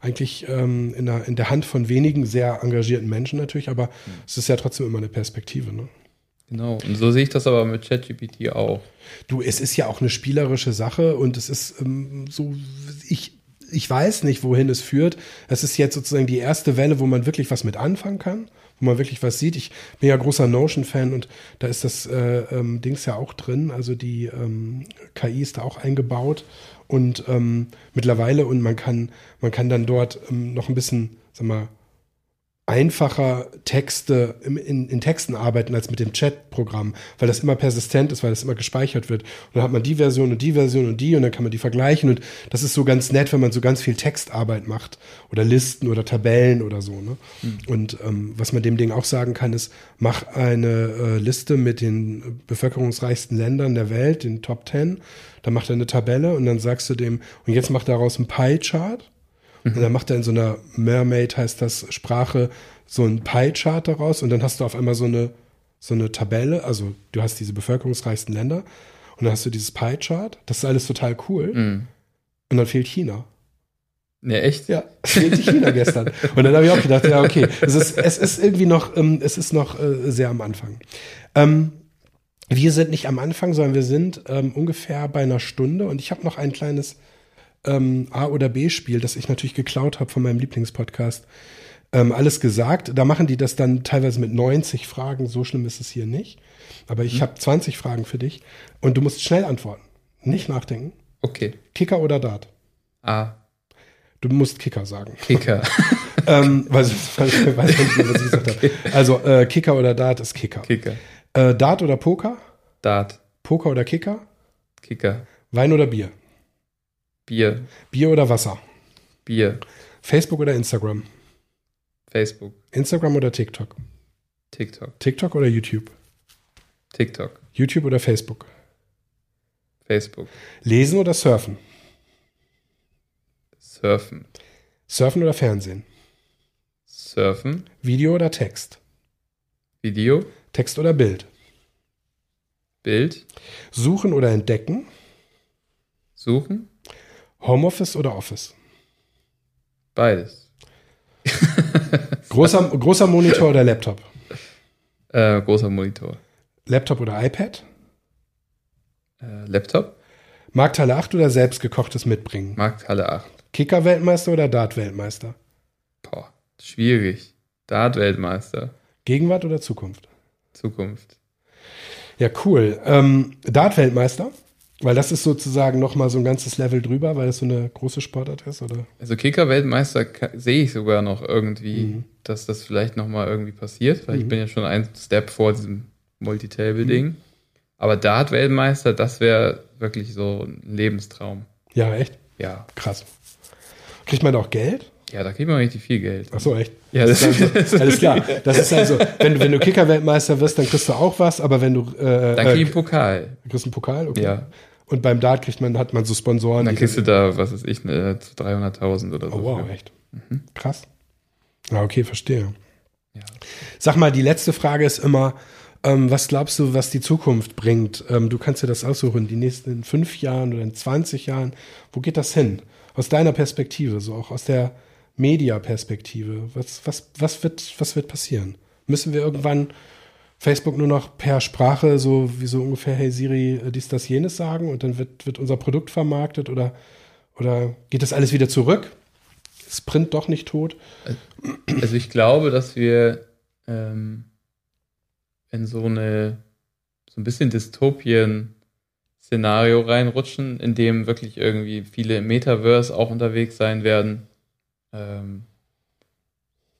eigentlich ähm, in, der, in der Hand von wenigen sehr engagierten Menschen natürlich, aber hm. es ist ja trotzdem immer eine Perspektive. Ne? Genau, und so sehe ich das aber mit ChatGPT auch. Du, es ist ja auch eine spielerische Sache und es ist ähm, so, ich ich weiß nicht, wohin es führt. Es ist jetzt sozusagen die erste Welle, wo man wirklich was mit anfangen kann, wo man wirklich was sieht. Ich bin ja großer Notion-Fan und da ist das äh, ähm, Dings ja auch drin. Also die ähm, KI ist da auch eingebaut und ähm, mittlerweile und man kann, man kann dann dort ähm, noch ein bisschen, sag mal, einfacher Texte in, in, in Texten arbeiten als mit dem Chat-Programm, weil das immer persistent ist, weil das immer gespeichert wird. Und dann hat man die Version und die Version und die und dann kann man die vergleichen und das ist so ganz nett, wenn man so ganz viel Textarbeit macht oder Listen oder Tabellen oder so. Ne? Mhm. Und ähm, was man dem Ding auch sagen kann, ist, mach eine äh, Liste mit den bevölkerungsreichsten Ländern der Welt, den Top Ten, dann macht er eine Tabelle und dann sagst du dem, und jetzt macht daraus ein Pie-Chart Mhm. Und dann macht er in so einer Mermaid, heißt das Sprache, so ein Pie-Chart daraus und dann hast du auf einmal so eine, so eine Tabelle, also du hast diese bevölkerungsreichsten Länder und dann hast du dieses Pie-Chart, das ist alles total cool. Mhm. Und dann fehlt China. Ja, echt? Ja, fehlt China gestern. Und dann habe ich auch gedacht, ja, okay, es ist, es ist irgendwie noch, ähm, es ist noch äh, sehr am Anfang. Ähm, wir sind nicht am Anfang, sondern wir sind ähm, ungefähr bei einer Stunde und ich habe noch ein kleines ähm, A- oder B-Spiel, das ich natürlich geklaut habe von meinem Lieblingspodcast, ähm, alles gesagt. Da machen die das dann teilweise mit 90 Fragen. So schlimm ist es hier nicht. Aber ich mhm. habe 20 Fragen für dich und du musst schnell antworten. Nicht nachdenken. Okay. Kicker oder Dart? A. Du musst Kicker sagen. Kicker. [LAUGHS] ähm, weil ich weiß nicht, was ich gesagt okay. habe. Also äh, Kicker oder Dart ist Kicker. Kicker. Äh, Dart oder Poker? Dart. Poker oder Kicker? Kicker. Wein oder Bier? Bier. Bier oder Wasser? Bier. Facebook oder Instagram? Facebook. Instagram oder TikTok? TikTok. TikTok oder YouTube? TikTok. YouTube oder Facebook? Facebook. Lesen oder surfen? Surfen. Surfen oder Fernsehen? Surfen. Video oder Text? Video. Text oder Bild? Bild. Suchen oder entdecken? Suchen. Homeoffice oder Office? Beides. großer, großer Monitor oder Laptop? [LAUGHS] Äh, großer Monitor. Laptop oder iPad? Äh, Laptop. Markthalle 8 oder selbstgekochtes mitbringen? Markthalle 8. Kicker-Weltmeister oder Dart-Weltmeister? Boah, schwierig. Dart-Weltmeister. Gegenwart oder Zukunft? Zukunft. Ja, cool. Ähm, Dart-Weltmeister? Weil das ist sozusagen nochmal so ein ganzes Level drüber, weil das so eine große Sportart ist, oder? Also Kicker-Weltmeister sehe ich sogar noch irgendwie, mhm. dass das vielleicht nochmal irgendwie passiert, weil mhm. ich bin ja schon ein Step vor diesem Multitable-Ding. Mhm. Aber Dart-Weltmeister, das wäre wirklich so ein Lebenstraum. Ja, echt? Ja. Krass. Kriegt man da auch Geld? Ja, da kriegt man richtig viel Geld. Ach so, echt? Ja, das, das ist also, [LAUGHS] alles klar. Das ist also, wenn du, wenn du Kicker-Weltmeister wirst, dann kriegst du auch was, aber wenn du. Äh, dann kriegst du einen Pokal. Kriegst du einen Pokal? Okay. Ja. Und beim Dart kriegt man, hat man so Sponsoren. dann kriegst du da, was weiß ich, ne, 300.000 oder so. Oh, wow, für. echt. Mhm. Krass. Ja, okay, verstehe. Ja. Sag mal, die letzte Frage ist immer, ähm, was glaubst du, was die Zukunft bringt? Ähm, du kannst dir das aussuchen, die nächsten fünf Jahren oder in 20 Jahren. Wo geht das hin? Aus deiner Perspektive, so auch aus der Media-Perspektive. Was, was, was, wird, was wird passieren? Müssen wir irgendwann Facebook nur noch per Sprache so wie so ungefähr, hey Siri, äh, dies, das, jenes sagen und dann wird, wird unser Produkt vermarktet oder, oder geht das alles wieder zurück? Ist Print doch nicht tot? Also ich glaube, dass wir ähm, in so eine so ein bisschen Dystopien-Szenario reinrutschen, in dem wirklich irgendwie viele Metaverse auch unterwegs sein werden. Ähm,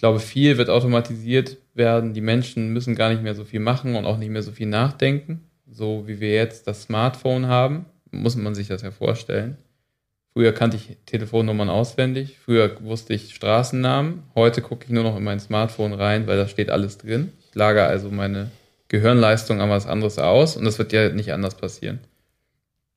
glaube, viel wird automatisiert werden. Die Menschen müssen gar nicht mehr so viel machen und auch nicht mehr so viel nachdenken. So wie wir jetzt das Smartphone haben, muss man sich das ja vorstellen. Früher kannte ich Telefonnummern auswendig, früher wusste ich Straßennamen, heute gucke ich nur noch in mein Smartphone rein, weil da steht alles drin. Ich lagere also meine Gehirnleistung an was anderes aus und das wird ja nicht anders passieren.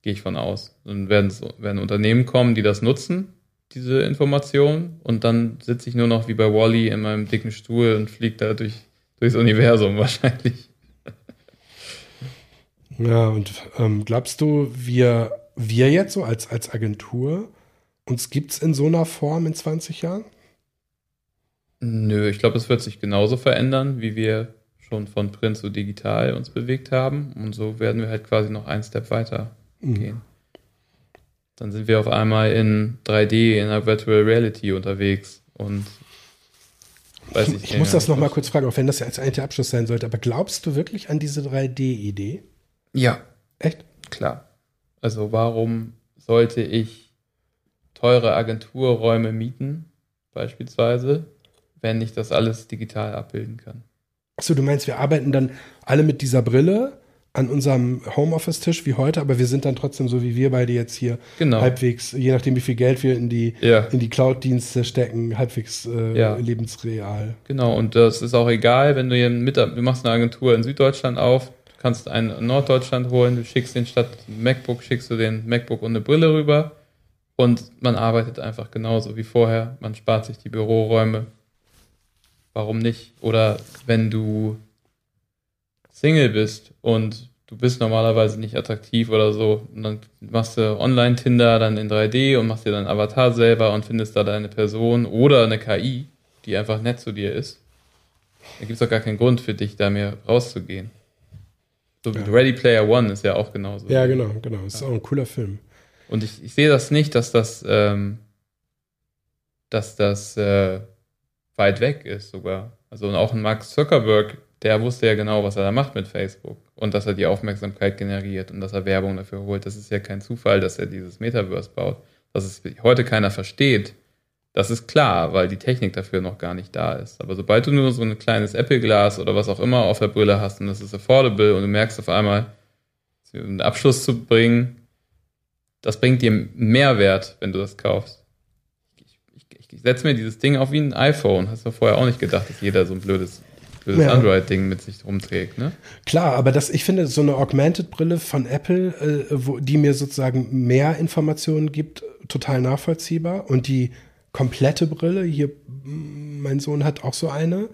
Gehe ich von aus. Dann werden, werden Unternehmen kommen, die das nutzen diese Information und dann sitze ich nur noch wie bei Wally in meinem dicken Stuhl und fliege da durch, durchs Universum [LAUGHS] wahrscheinlich. Ja, und ähm, glaubst du, wir, wir jetzt so als, als Agentur, uns gibt es in so einer Form in 20 Jahren? Nö, ich glaube, es wird sich genauso verändern, wie wir schon von Print zu digital uns bewegt haben. Und so werden wir halt quasi noch einen Step weiter mhm. gehen. Dann sind wir auf einmal in 3D, in einer Virtual Reality unterwegs und weiß ich, ich, ich muss das nochmal kurz fragen, auch wenn das ja als eigentlich der Abschluss sein sollte, aber glaubst du wirklich an diese 3D-Idee? Ja. Echt? Klar. Also warum sollte ich teure Agenturräume mieten, beispielsweise, wenn ich das alles digital abbilden kann? Achso, du meinst, wir arbeiten dann alle mit dieser Brille an unserem Homeoffice-Tisch wie heute, aber wir sind dann trotzdem so wie wir beide jetzt hier genau. halbwegs, je nachdem wie viel Geld wir in die, ja. in die Cloud-Dienste stecken, halbwegs äh, ja. lebensreal. Genau, und das ist auch egal, wenn du hier mit, du machst eine Agentur in Süddeutschland auf, du kannst einen in Norddeutschland holen, du schickst den statt MacBook, schickst du den MacBook und eine Brille rüber und man arbeitet einfach genauso wie vorher, man spart sich die Büroräume. Warum nicht? Oder wenn du Single bist und du bist normalerweise nicht attraktiv oder so, und dann machst du Online-Tinder dann in 3D und machst dir deinen Avatar selber und findest da deine Person oder eine KI, die einfach nett zu dir ist. Da gibt es doch gar keinen Grund für dich, da mehr rauszugehen. So ja. Ready Player One ist ja auch genauso. Ja, genau, genau. Das ist ja. auch ein cooler Film. Und ich, ich sehe das nicht, dass das, ähm, dass das äh, weit weg ist sogar. Also auch ein Mark Zuckerberg der wusste ja genau, was er da macht mit Facebook und dass er die Aufmerksamkeit generiert und dass er Werbung dafür holt. Das ist ja kein Zufall, dass er dieses Metaverse baut. Dass es heute keiner versteht, das ist klar, weil die Technik dafür noch gar nicht da ist. Aber sobald du nur so ein kleines Apple-Glas oder was auch immer auf der Brille hast und das ist affordable und du merkst auf einmal, einen Abschluss zu bringen, das bringt dir Mehrwert, wenn du das kaufst. Ich, ich, ich setze mir dieses Ding auf wie ein iPhone. Hast du vorher auch nicht gedacht, dass jeder so ein blödes das ja. Android-Ding mit sich rumträgt, ne? Klar, aber das, ich finde, so eine Augmented-Brille von Apple, äh, wo, die mir sozusagen mehr Informationen gibt, total nachvollziehbar. Und die komplette Brille, hier, mein Sohn hat auch so eine.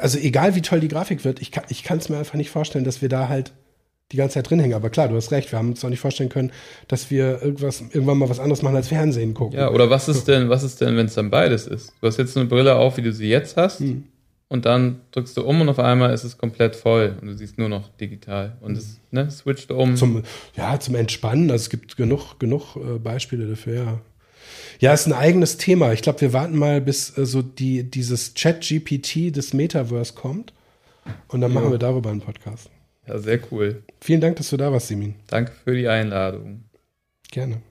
Also egal wie toll die Grafik wird, ich kann ich es mir einfach nicht vorstellen, dass wir da halt die ganze Zeit drin hängen. Aber klar, du hast recht, wir haben uns auch nicht vorstellen können, dass wir irgendwas, irgendwann mal was anderes machen als Fernsehen gucken. Ja, oder was ist denn, was ist denn, wenn es dann beides ist? Du hast jetzt eine Brille auf, wie du sie jetzt hast. Hm und dann drückst du um und auf einmal ist es komplett voll und du siehst nur noch digital und es ne, switcht um. Zum, ja, zum Entspannen. Also es gibt genug, genug äh, Beispiele dafür, ja. Ja, ist ein eigenes Thema. Ich glaube, wir warten mal, bis äh, so die, dieses Chat-GPT des Metaverse kommt. Und dann ja. machen wir darüber einen Podcast. Ja, sehr cool. Vielen Dank, dass du da warst, Simin. Danke für die Einladung. Gerne.